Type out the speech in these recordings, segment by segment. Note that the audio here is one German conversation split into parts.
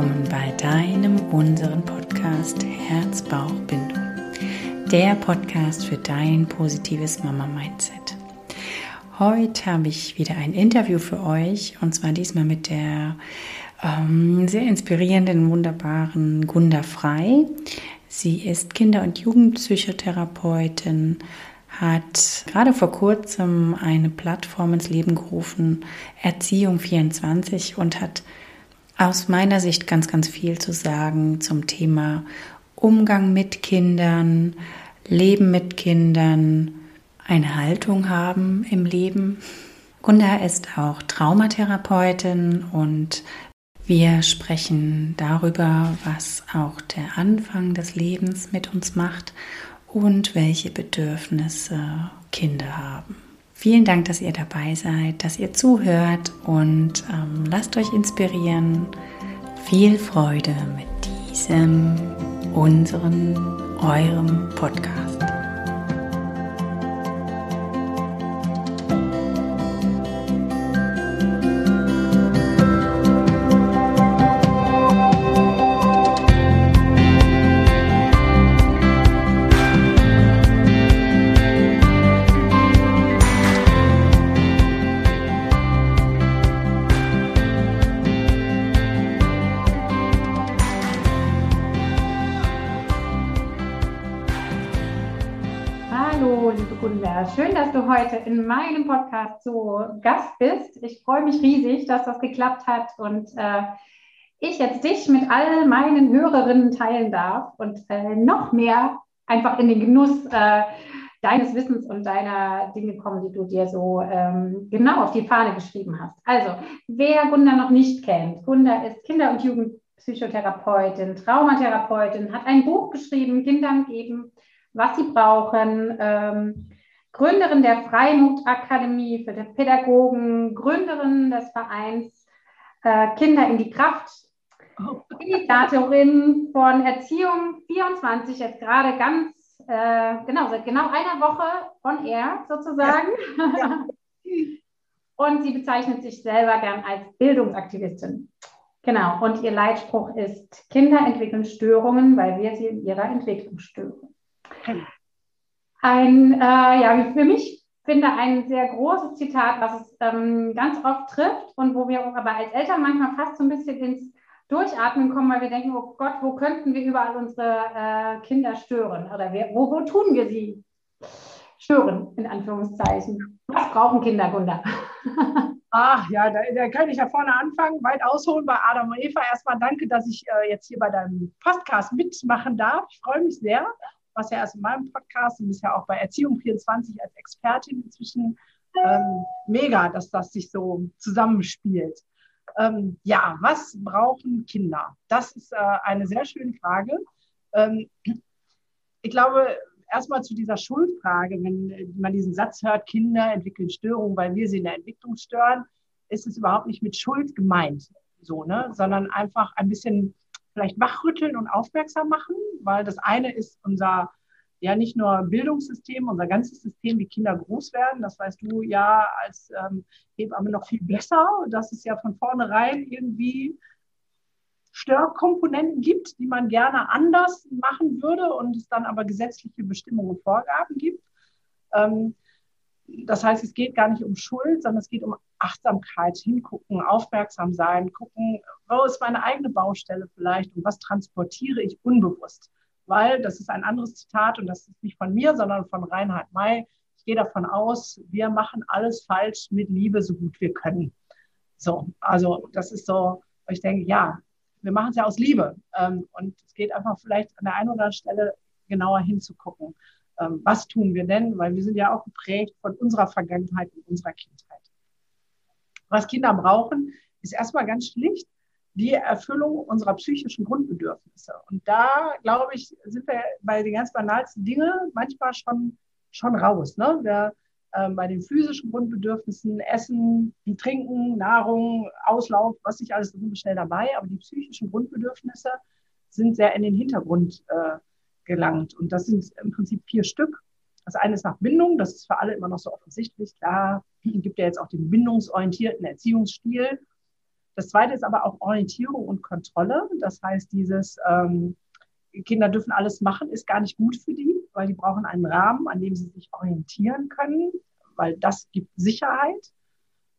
willkommen bei deinem, unseren Podcast Herz-Bauch-Bindung. Der Podcast für dein positives Mama-Mindset. Heute habe ich wieder ein Interview für euch und zwar diesmal mit der ähm, sehr inspirierenden, wunderbaren Gunda Frei. Sie ist Kinder- und Jugendpsychotherapeutin, hat gerade vor kurzem eine Plattform ins Leben gerufen, Erziehung 24, und hat aus meiner Sicht ganz, ganz viel zu sagen zum Thema Umgang mit Kindern, Leben mit Kindern, eine Haltung haben im Leben. Gunda ist auch Traumatherapeutin und wir sprechen darüber, was auch der Anfang des Lebens mit uns macht und welche Bedürfnisse Kinder haben. Vielen Dank, dass ihr dabei seid, dass ihr zuhört und ähm, lasst euch inspirieren. Viel Freude mit diesem, unseren, eurem Podcast. Schön, dass du heute in meinem Podcast zu Gast bist. Ich freue mich riesig, dass das geklappt hat und äh, ich jetzt dich mit all meinen Hörerinnen teilen darf und äh, noch mehr einfach in den Genuss äh, deines Wissens und deiner Dinge kommen, die du dir so ähm, genau auf die Fahne geschrieben hast. Also, wer Gunda noch nicht kennt, Gunda ist Kinder- und Jugendpsychotherapeutin, Traumatherapeutin, hat ein Buch geschrieben, Kindern geben, was sie brauchen. Ähm, Gründerin der Freimut-Akademie für die Pädagogen, Gründerin des Vereins äh, Kinder in die Kraft, oh. Initiatorin von Erziehung 24, jetzt gerade ganz, äh, genau, seit genau einer Woche on air sozusagen. Ja. Ja. Und sie bezeichnet sich selber gern als Bildungsaktivistin. Genau, und ihr Leitspruch ist, Kinder entwickeln Störungen, weil wir sie in ihrer Entwicklung stören ein, äh, ja, für mich finde ein sehr großes Zitat, was es ähm, ganz oft trifft und wo wir aber als Eltern manchmal fast so ein bisschen ins Durchatmen kommen, weil wir denken, oh Gott, wo könnten wir überall unsere äh, Kinder stören? Oder wir, wo, wo tun wir sie stören, in Anführungszeichen? Was brauchen Kinder, Gunda? Ach ja, da, da kann ich ja vorne anfangen, weit ausholen bei Adam und Eva. Erstmal danke, dass ich äh, jetzt hier bei deinem Podcast mitmachen darf. Ich freue mich sehr was ja erst in meinem Podcast und bisher auch bei Erziehung 24 als Expertin inzwischen ähm, mega, dass das sich so zusammenspielt. Ähm, ja, was brauchen Kinder? Das ist äh, eine sehr schöne Frage. Ähm, ich glaube, erstmal zu dieser Schuldfrage, wenn man diesen Satz hört, Kinder entwickeln Störungen, weil wir sie in der Entwicklung stören, ist es überhaupt nicht mit Schuld gemeint, so, ne? sondern einfach ein bisschen vielleicht wachrütteln und aufmerksam machen, weil das eine ist unser, ja nicht nur Bildungssystem, unser ganzes System, wie Kinder groß werden. Das weißt du ja als ähm, Hebamme noch viel besser, dass es ja von vornherein irgendwie Störkomponenten gibt, die man gerne anders machen würde und es dann aber gesetzliche Bestimmungen und Vorgaben gibt. Ähm, das heißt, es geht gar nicht um Schuld, sondern es geht um Achtsamkeit, hingucken, aufmerksam sein, gucken, wo ist meine eigene Baustelle vielleicht und was transportiere ich unbewusst. Weil, das ist ein anderes Zitat und das ist nicht von mir, sondern von Reinhard May. Ich gehe davon aus, wir machen alles falsch mit Liebe, so gut wir können. So, also das ist so, ich denke, ja, wir machen es ja aus Liebe. Ähm, und es geht einfach vielleicht an der einen oder anderen Stelle genauer hinzugucken. Ähm, was tun wir denn? Weil wir sind ja auch geprägt von unserer Vergangenheit und unserer Kindheit. Was Kinder brauchen, ist erstmal ganz schlicht die Erfüllung unserer psychischen Grundbedürfnisse. Und da, glaube ich, sind wir bei den ganz banalsten Dingen manchmal schon, schon raus. Ne? Wir, äh, bei den physischen Grundbedürfnissen, Essen, Trinken, Nahrung, Auslauf, was nicht alles, wir schnell dabei. Aber die psychischen Grundbedürfnisse sind sehr in den Hintergrund äh, gelangt. Und das sind im Prinzip vier Stück. Das eine ist nach Bindung, das ist für alle immer noch so offensichtlich. Da gibt ja jetzt auch den bindungsorientierten Erziehungsstil. Das zweite ist aber auch Orientierung und Kontrolle. Das heißt, dieses ähm, Kinder dürfen alles machen, ist gar nicht gut für die, weil die brauchen einen Rahmen, an dem sie sich orientieren können, weil das gibt Sicherheit.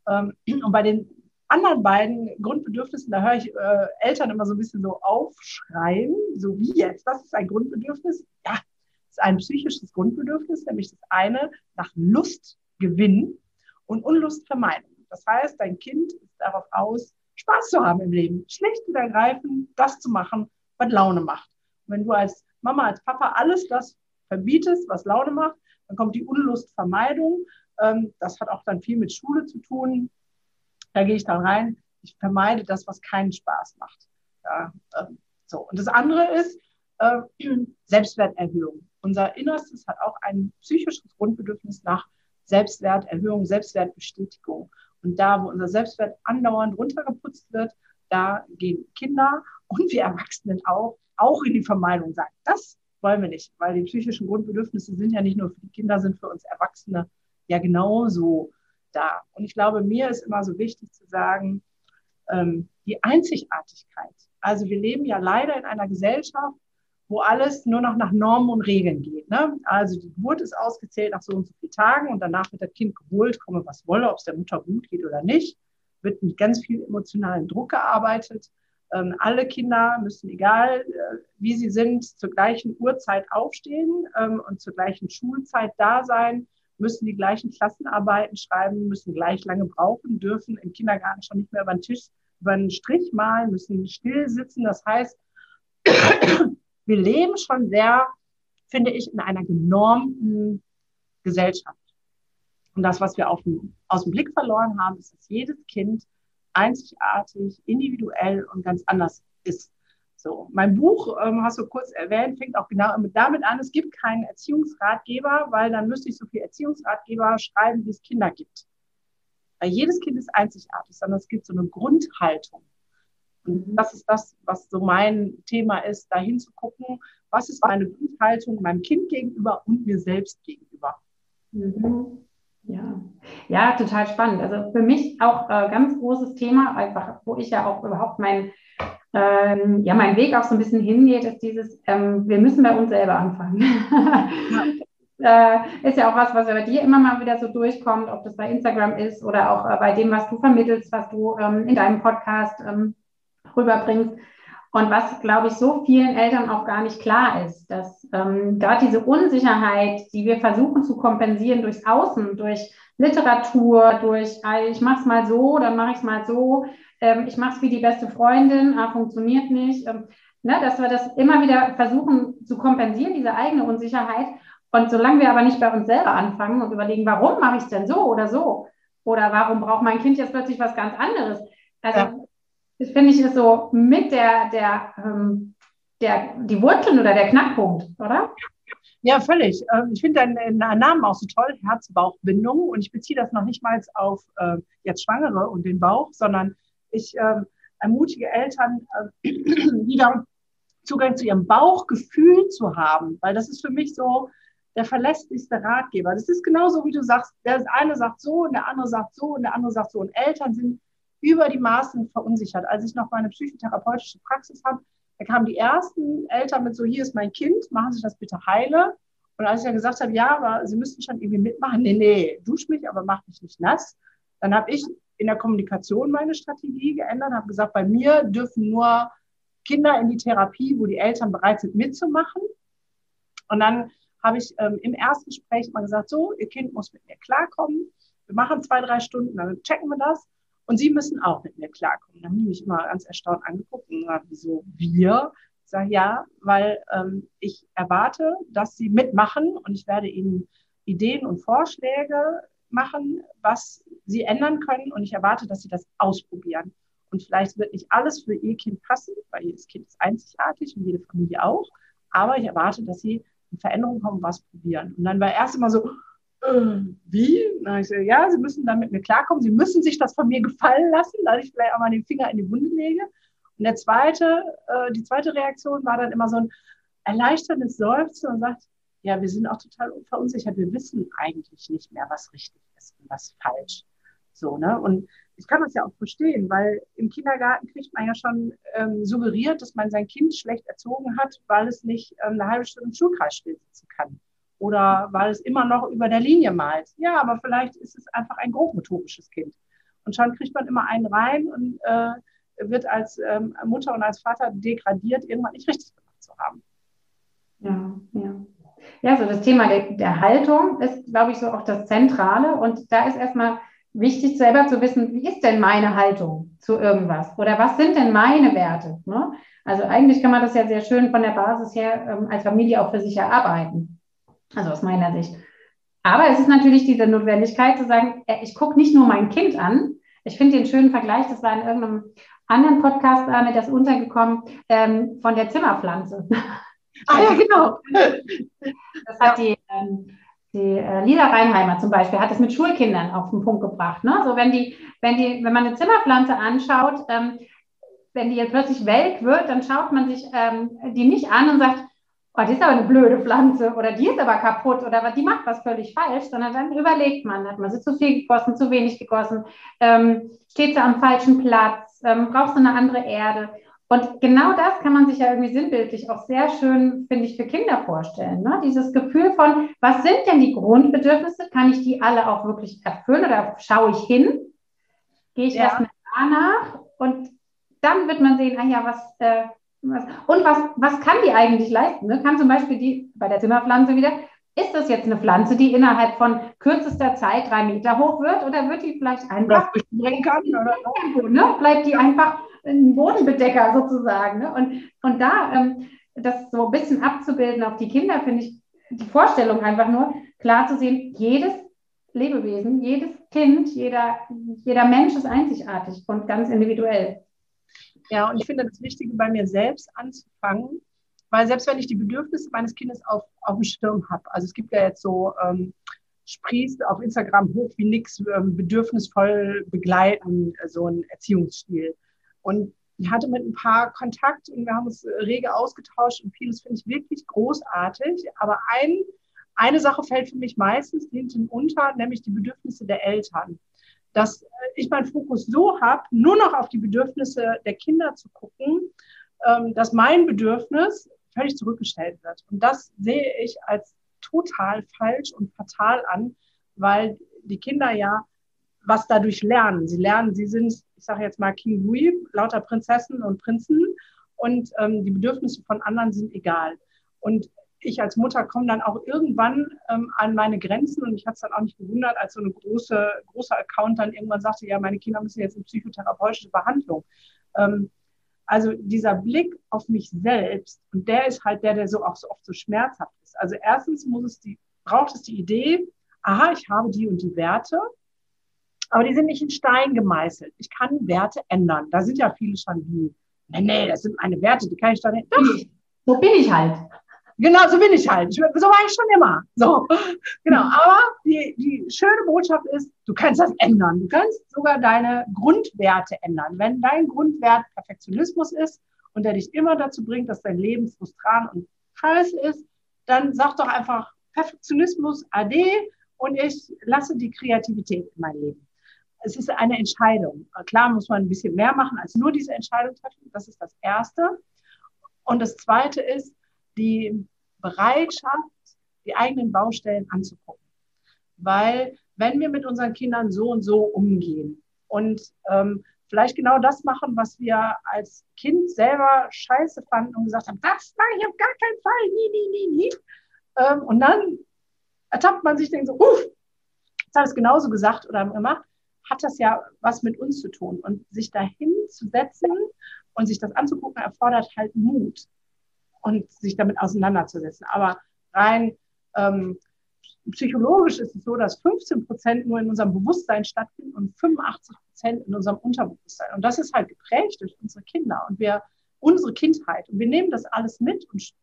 Ähm, und bei den anderen beiden Grundbedürfnissen, da höre ich äh, Eltern immer so ein bisschen so aufschreien, so wie jetzt, das ist ein Grundbedürfnis. Ja, ist ein psychisches Grundbedürfnis, nämlich das eine nach Lust gewinnen und Unlust vermeiden. Das heißt, dein Kind ist darauf aus, Spaß zu haben im Leben, schlicht und ergreifend das zu machen, was Laune macht. Und wenn du als Mama, als Papa alles das verbietest, was Laune macht, dann kommt die Unlustvermeidung. Ähm, das hat auch dann viel mit Schule zu tun. Da gehe ich dann rein. Ich vermeide das, was keinen Spaß macht. Ja, ähm, so. Und das andere ist äh, Selbstwerterhöhung. Unser Innerstes hat auch ein psychisches Grundbedürfnis nach Selbstwerterhöhung, Selbstwertbestätigung. Und da, wo unser Selbstwert andauernd runtergeputzt wird, da gehen Kinder und wir Erwachsenen auch, auch in die Vermeidung sagen. Das wollen wir nicht, weil die psychischen Grundbedürfnisse sind ja nicht nur für die Kinder, sind für uns Erwachsene ja genauso da. Und ich glaube, mir ist immer so wichtig zu sagen, ähm, die Einzigartigkeit. Also wir leben ja leider in einer Gesellschaft, wo alles nur noch nach Normen und Regeln geht. Ne? Also die Geburt ist ausgezählt nach so und so vielen Tagen und danach wird das Kind geholt, komme was wolle, ob es der Mutter gut geht oder nicht. Wird mit ganz viel emotionalen Druck gearbeitet. Ähm, alle Kinder müssen, egal äh, wie sie sind, zur gleichen Uhrzeit aufstehen ähm, und zur gleichen Schulzeit da sein, müssen die gleichen Klassenarbeiten schreiben, müssen gleich lange brauchen, dürfen im Kindergarten schon nicht mehr über den Tisch, über einen Strich malen, müssen still sitzen. Das heißt, wir leben schon sehr, finde ich, in einer genormten Gesellschaft. Und das, was wir auf aus dem Blick verloren haben, ist, dass jedes Kind einzigartig, individuell und ganz anders ist. So, mein Buch, ähm, hast du kurz erwähnt, fängt auch genau damit an, es gibt keinen Erziehungsratgeber, weil dann müsste ich so viel Erziehungsratgeber schreiben, wie es Kinder gibt. Weil jedes Kind ist einzigartig, sondern es gibt so eine Grundhaltung. Und mhm. das ist das, was so mein Thema ist, dahin zu gucken, was ist meine Grundhaltung meinem Kind gegenüber und mir selbst gegenüber. Mhm. Ja. ja, total spannend. Also für mich auch äh, ganz großes Thema, einfach, wo ich ja auch überhaupt mein, ähm, ja, mein Weg auch so ein bisschen hingeht, ist dieses, ähm, wir müssen bei uns selber anfangen. äh, ist ja auch was, was bei dir immer mal wieder so durchkommt, ob das bei Instagram ist oder auch äh, bei dem, was du vermittelst, was du ähm, in deinem Podcast ähm, rüberbringst. Und was, glaube ich, so vielen Eltern auch gar nicht klar ist, dass ähm, gerade diese Unsicherheit, die wir versuchen zu kompensieren durchs Außen, durch Literatur, durch, ich mache es mal so, dann mache ich es mal so, ähm, ich mache es wie die beste Freundin, ah, funktioniert nicht, ähm, ne, dass wir das immer wieder versuchen zu kompensieren, diese eigene Unsicherheit. Und solange wir aber nicht bei uns selber anfangen und überlegen, warum mache ich es denn so oder so? Oder warum braucht mein Kind jetzt plötzlich was ganz anderes? Also ja finde ich ist so mit der, der, ähm, der, die Wurzeln oder der Knackpunkt, oder? Ja, völlig. Ähm, ich finde deinen Namen auch so toll, Herz-Bauch-Bindung. Und ich beziehe das noch nicht mal auf äh, jetzt Schwangere und den Bauch, sondern ich äh, ermutige Eltern, äh, wieder Zugang zu ihrem Bauchgefühl zu haben, weil das ist für mich so der verlässlichste Ratgeber. Das ist genauso, wie du sagst, der eine sagt so und der andere sagt so und der andere sagt so. Und Eltern sind über die Maßen verunsichert. Als ich noch meine psychotherapeutische Praxis hatte, da kamen die ersten Eltern mit so, hier ist mein Kind, machen Sie das bitte heile. Und als ich dann gesagt habe, ja, aber Sie müssen schon irgendwie mitmachen, nee, nee, dusch mich, aber mach mich nicht nass. Dann habe ich in der Kommunikation meine Strategie geändert, habe gesagt, bei mir dürfen nur Kinder in die Therapie, wo die Eltern bereit sind mitzumachen. Und dann habe ich ähm, im Erstgespräch mal gesagt, so, Ihr Kind muss mit mir klarkommen. Wir machen zwei, drei Stunden, dann checken wir das. Und sie müssen auch mit mir klarkommen. Da haben die mich immer ganz erstaunt angeguckt und gesagt, wieso wir? Ich sage ja, weil ähm, ich erwarte, dass sie mitmachen und ich werde ihnen Ideen und Vorschläge machen, was sie ändern können und ich erwarte, dass sie das ausprobieren. Und vielleicht wird nicht alles für ihr Kind passen, weil jedes Kind ist einzigartig und jede Familie auch. Aber ich erwarte, dass sie in Veränderungen kommen, was probieren. Und dann war erst immer so, wie? Na, ich so, ja, Sie müssen dann mit mir klarkommen. Sie müssen sich das von mir gefallen lassen, dass ich vielleicht auch mal den Finger in die Wunde lege. Und der zweite, äh, die zweite Reaktion war dann immer so ein erleichterndes Seufzen und sagt, ja, wir sind auch total verunsichert. Wir wissen eigentlich nicht mehr, was richtig ist und was falsch. So, ne? Und ich kann das ja auch verstehen, weil im Kindergarten kriegt man ja schon ähm, suggeriert, dass man sein Kind schlecht erzogen hat, weil es nicht ähm, eine halbe Stunde im Schulkreis still sitzen kann. Oder weil es immer noch über der Linie malt. Ja, aber vielleicht ist es einfach ein grobmotorisches Kind. Und schon kriegt man immer einen rein und äh, wird als ähm, Mutter und als Vater degradiert, irgendwann nicht richtig gemacht zu haben. Ja, ja. Ja, so das Thema der, der Haltung ist, glaube ich, so auch das Zentrale. Und da ist erstmal wichtig, selber zu wissen, wie ist denn meine Haltung zu irgendwas? Oder was sind denn meine Werte? Ne? Also eigentlich kann man das ja sehr schön von der Basis her ähm, als Familie auch für sich erarbeiten. Also aus meiner Sicht. Aber es ist natürlich diese Notwendigkeit zu sagen, äh, ich gucke nicht nur mein Kind an. Ich finde den schönen Vergleich, das war in irgendeinem anderen Podcast, da mir das untergekommen, ähm, von der Zimmerpflanze. Ah ja, genau. Das hat die, ähm, die äh, Lisa Reinheimer zum Beispiel, hat es mit Schulkindern auf den Punkt gebracht. Ne? So wenn die, wenn die, wenn man eine Zimmerpflanze anschaut, ähm, wenn die jetzt plötzlich welk wird, dann schaut man sich ähm, die nicht an und sagt, oh, die ist aber eine blöde Pflanze oder die ist aber kaputt oder die macht was völlig falsch, sondern dann überlegt man, hat man sie zu viel gegossen, zu wenig gegossen, ähm, steht sie am falschen Platz, ähm, brauchst du eine andere Erde. Und genau das kann man sich ja irgendwie sinnbildlich auch sehr schön, finde ich, für Kinder vorstellen. Ne? Dieses Gefühl von, was sind denn die Grundbedürfnisse? Kann ich die alle auch wirklich erfüllen oder schaue ich hin? Gehe ich ja. erstmal danach und dann wird man sehen, ah ja, was, äh, was und was, was kann die eigentlich leisten? Ne? Kann zum Beispiel die bei der Zimmerpflanze wieder, ist das jetzt eine Pflanze, die innerhalb von kürzester Zeit drei Meter hoch wird oder wird die vielleicht einfach kann? Oder? Ne? Bleibt die einfach ein Bodenbedecker sozusagen. Ne? Und, und da ähm, das so ein bisschen abzubilden auf die Kinder, finde ich die Vorstellung einfach nur klar zu sehen, jedes Lebewesen, jedes Kind, jeder, jeder Mensch ist einzigartig und ganz individuell. Ja, und ich finde das Wichtige bei mir selbst anzufangen, weil selbst wenn ich die Bedürfnisse meines Kindes auf, auf dem Schirm habe, also es gibt ja jetzt so, ähm, sprießt auf Instagram hoch wie nix, ähm, bedürfnisvoll begleiten, so ein Erziehungsstil. Und ich hatte mit ein paar Kontakt und wir haben uns rege ausgetauscht und vieles finde ich wirklich großartig. Aber ein, eine Sache fällt für mich meistens hinten unter, nämlich die Bedürfnisse der Eltern. Dass ich meinen Fokus so habe, nur noch auf die Bedürfnisse der Kinder zu gucken, ähm, dass mein Bedürfnis völlig zurückgestellt wird. Und das sehe ich als total falsch und fatal an, weil die Kinder ja was dadurch lernen. Sie lernen, sie sind, ich sage jetzt mal King Louis, lauter Prinzessinnen und Prinzen und ähm, die Bedürfnisse von anderen sind egal. Und ich als Mutter komme dann auch irgendwann ähm, an meine Grenzen und ich habe es dann auch nicht gewundert, als so eine große, große Account dann irgendwann sagte, ja, meine Kinder müssen jetzt in psychotherapeutische Behandlung. Ähm, also dieser Blick auf mich selbst, und der ist halt der, der so auch so oft so schmerzhaft ist. Also erstens muss es die, braucht es die Idee, aha, ich habe die und die Werte, aber die sind nicht in Stein gemeißelt. Ich kann Werte ändern. Da sind ja viele schon wie, nee, nee, das sind meine Werte, die kann ich dann nicht. So bin ich halt. Genau, so bin ich halt. so war ich schon immer. So, genau. Aber die, die schöne Botschaft ist, du kannst das ändern. Du kannst sogar deine Grundwerte ändern. Wenn dein Grundwert Perfektionismus ist und der dich immer dazu bringt, dass dein Leben frustrant und scheiße ist, dann sag doch einfach Perfektionismus AD und ich lasse die Kreativität in mein Leben. Es ist eine Entscheidung. Klar muss man ein bisschen mehr machen als nur diese Entscheidung treffen. Das ist das Erste. Und das Zweite ist, die Bereitschaft, die eigenen Baustellen anzugucken. Weil wenn wir mit unseren Kindern so und so umgehen und ähm, vielleicht genau das machen, was wir als Kind selber scheiße fanden und gesagt haben, das mache ich auf gar keinen Fall, nie, nie, nie, nie. Ähm, und dann ertappt man sich, denkt so, uff, jetzt habe ich es genauso gesagt oder gemacht, hat das ja was mit uns zu tun. Und sich dahin zu setzen und sich das anzugucken, erfordert halt Mut und sich damit auseinanderzusetzen. Aber rein ähm, psychologisch ist es so, dass 15 Prozent nur in unserem Bewusstsein stattfinden und 85 Prozent in unserem Unterbewusstsein. Und das ist halt geprägt durch unsere Kinder und wir unsere Kindheit. Und wir nehmen das alles mit und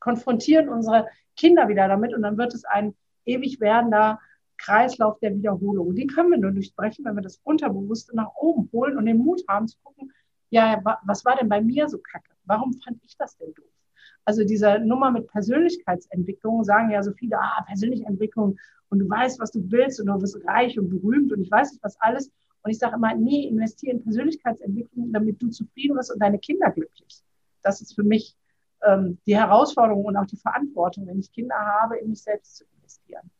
konfrontieren unsere Kinder wieder damit und dann wird es ein ewig werdender Kreislauf der Wiederholung. Den können wir nur durchbrechen, wenn wir das Unterbewusste nach oben holen und den Mut haben zu gucken, ja, was war denn bei mir so kacke? Warum fand ich das denn doof? Also diese Nummer mit Persönlichkeitsentwicklung sagen ja so viele, ah, Persönlichkeitsentwicklung und du weißt, was du willst und du wirst reich und berühmt und ich weiß nicht was alles. Und ich sage immer, nee, investiere in Persönlichkeitsentwicklung, damit du zufrieden wirst und deine Kinder glücklich. Das ist für mich ähm, die Herausforderung und auch die Verantwortung, wenn ich Kinder habe, in mich selbst zu investieren.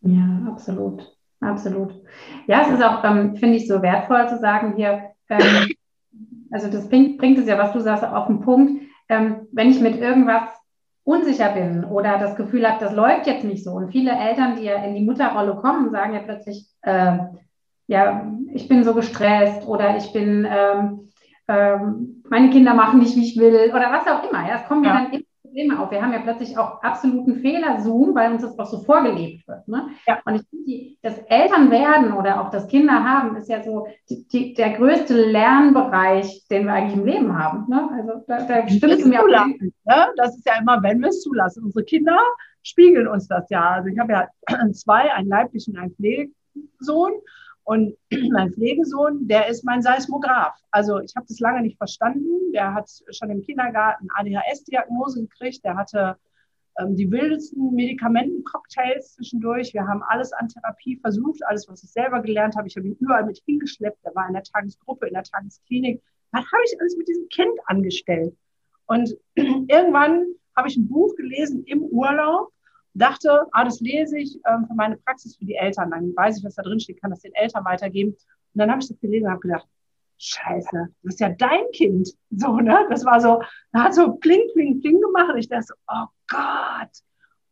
Ja, absolut. Absolut. Ja, es ist auch, ähm, finde ich, so wertvoll zu sagen hier, ähm, also das bringt, bringt es ja, was du sagst, auf den Punkt, ähm, wenn ich mit irgendwas unsicher bin oder das Gefühl habe, das läuft jetzt nicht so. Und viele Eltern, die ja in die Mutterrolle kommen, sagen ja plötzlich, äh, ja, ich bin so gestresst oder ich bin, ähm, ähm, meine Kinder machen nicht, wie ich will oder was auch immer. Ja, es kommen ja, ja dann immer Probleme auf. Wir haben ja plötzlich auch absoluten Fehler-Zoom, weil uns das auch so vorgelebt wird. Ne? Ja. Und ich finde, das Elternwerden oder auch das Kinder haben, ist ja so die, die, der größte Lernbereich, den wir eigentlich im Leben haben. Ne? Also da, da stimmt mir auch. Ne? Das ist ja immer, wenn wir es zulassen. Unsere Kinder spiegeln uns das ja. Also ich habe ja zwei, einen leiblichen, einen Pflegesohn. Und mein Pflegesohn, der ist mein Seismograph. Also ich habe das lange nicht verstanden. Der hat schon im Kindergarten ADHS-Diagnose gekriegt. Der hatte ähm, die wildesten Medikamentencocktails zwischendurch. Wir haben alles an Therapie versucht, alles, was ich selber gelernt habe. Ich habe ihn überall mit hingeschleppt. Der war in der Tagesgruppe, in der Tagesklinik. Was habe ich alles mit diesem Kind angestellt? Und irgendwann habe ich ein Buch gelesen im Urlaub dachte, ah, das lese ich ähm, für meine Praxis für die Eltern. Dann weiß ich, was da drin steht, kann das den Eltern weitergeben. Und dann habe ich das gelesen und habe gedacht, Scheiße, das ist ja dein Kind. So, ne? Das war so, da hat so pling, pling, pling gemacht. Ich dachte so, oh Gott.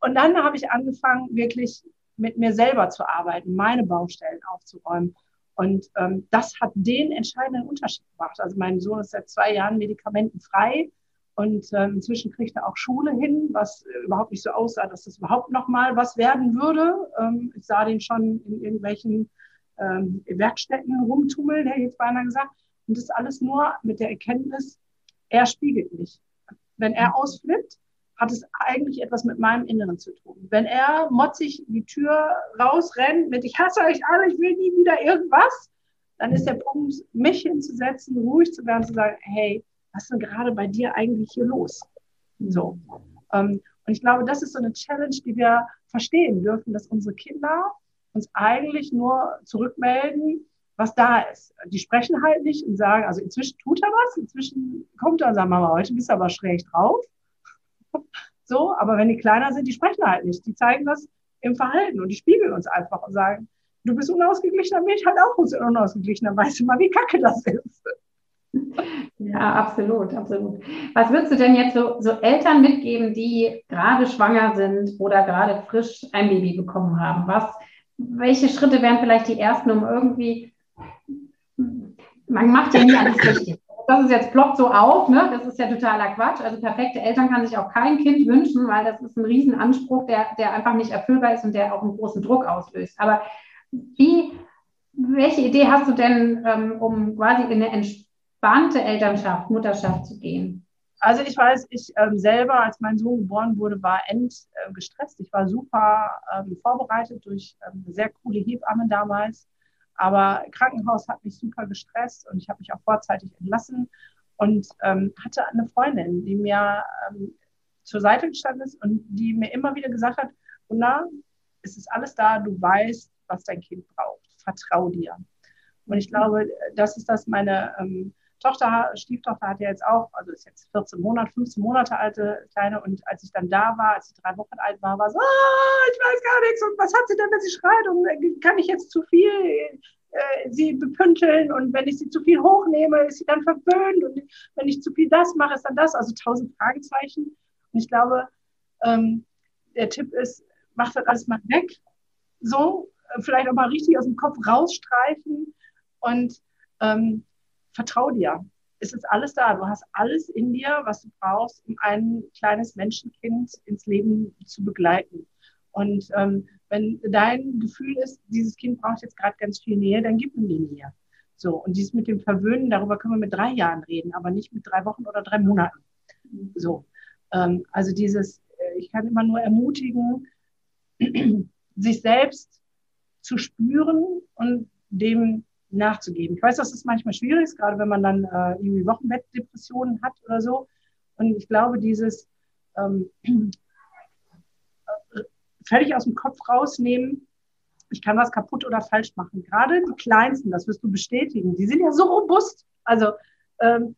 Und dann habe ich angefangen, wirklich mit mir selber zu arbeiten, meine Baustellen aufzuräumen. Und ähm, das hat den entscheidenden Unterschied gemacht. Also mein Sohn ist seit zwei Jahren medikamentenfrei. Und ähm, inzwischen kriegt er auch Schule hin, was äh, überhaupt nicht so aussah, dass das überhaupt noch mal was werden würde. Ähm, ich sah den schon in irgendwelchen ähm, Werkstätten rumtummeln, hätte ich jetzt beinahe gesagt. Und das alles nur mit der Erkenntnis, er spiegelt mich. Wenn er ausflippt, hat es eigentlich etwas mit meinem Inneren zu tun. Wenn er motzig die Tür rausrennt mit, ich hasse euch alle, ich will nie wieder irgendwas, dann ist der Punkt, mich hinzusetzen, ruhig zu werden, zu sagen, hey, was ist denn gerade bei dir eigentlich hier los? So. Ähm, und ich glaube, das ist so eine Challenge, die wir verstehen dürfen, dass unsere Kinder uns eigentlich nur zurückmelden, was da ist. Die sprechen halt nicht und sagen, also inzwischen tut er was, inzwischen kommt er und sagt, Mama, heute bist du aber schräg drauf. so, aber wenn die kleiner sind, die sprechen halt nicht. Die zeigen das im Verhalten und die spiegeln uns einfach und sagen, du bist unausgeglichener, bin ich halt auch unausgeglichener, weißt du mal, wie kacke das ist. Ja, absolut, absolut. Was würdest du denn jetzt so, so Eltern mitgeben, die gerade schwanger sind oder gerade frisch ein Baby bekommen haben? Was, welche Schritte wären vielleicht die ersten, um irgendwie, man macht ja nie alles richtig. Das ist jetzt ploppt so auf, ne? das ist ja totaler Quatsch. Also perfekte Eltern kann sich auch kein Kind wünschen, weil das ist ein Riesenanspruch, der, der einfach nicht erfüllbar ist und der auch einen großen Druck auslöst. Aber wie, welche Idee hast du denn, ähm, um quasi in eine entspannte Elternschaft, Mutterschaft zu gehen? Also ich weiß, ich ähm, selber, als mein Sohn geboren wurde, war endgestresst. Äh, ich war super ähm, vorbereitet durch ähm, eine sehr coole Hebamme damals. Aber Krankenhaus hat mich super gestresst und ich habe mich auch vorzeitig entlassen und ähm, hatte eine Freundin, die mir ähm, zur Seite gestanden ist und die mir immer wieder gesagt hat, Gunnar, es ist alles da, du weißt, was dein Kind braucht. Vertrau dir. Und ich glaube, das ist das meine ähm, Tochter, Stieftochter hat ja jetzt auch, also ist jetzt 14 Monate, 15 Monate alte Kleine. Und als ich dann da war, als sie drei Wochen alt war, war so, oh, ich weiß gar nichts. Und was hat sie denn, wenn sie schreit? Und äh, kann ich jetzt zu viel äh, sie bepünteln? Und wenn ich sie zu viel hochnehme, ist sie dann verwöhnt? Und wenn ich zu viel das mache, ist dann das? Also tausend Fragezeichen. Und ich glaube, ähm, der Tipp ist, mach das alles mal weg. So, äh, vielleicht auch mal richtig aus dem Kopf rausstreichen und ähm, vertrau dir. Es ist alles da. Du hast alles in dir, was du brauchst, um ein kleines Menschenkind ins Leben zu begleiten. Und ähm, wenn dein Gefühl ist, dieses Kind braucht jetzt gerade ganz viel Nähe, dann gib ihm die Nähe. So, und dies mit dem Verwöhnen, darüber können wir mit drei Jahren reden, aber nicht mit drei Wochen oder drei Monaten. So, ähm, also dieses, äh, ich kann immer nur ermutigen, sich selbst zu spüren und dem nachzugeben. Ich weiß, dass das manchmal schwierig ist, gerade wenn man dann äh, irgendwie Wochenbettdepressionen hat oder so. Und ich glaube, dieses ähm, völlig aus dem Kopf rausnehmen, ich kann was kaputt oder falsch machen. Gerade die Kleinsten, das wirst du bestätigen, die sind ja so robust. Also ähm,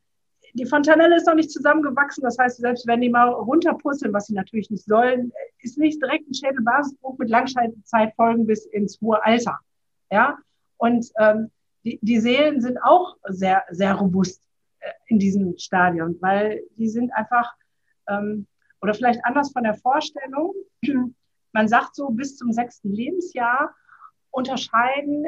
die Fontanelle ist noch nicht zusammengewachsen. Das heißt, selbst wenn die mal runterpusteln, was sie natürlich nicht sollen, ist nicht direkt ein Schädelbasisbruch mit Langzeitfolgen bis ins hohe Alter. Ja, und ähm, die, die Seelen sind auch sehr, sehr robust äh, in diesem Stadion, weil die sind einfach, ähm, oder vielleicht anders von der Vorstellung, man sagt so, bis zum sechsten Lebensjahr unterscheiden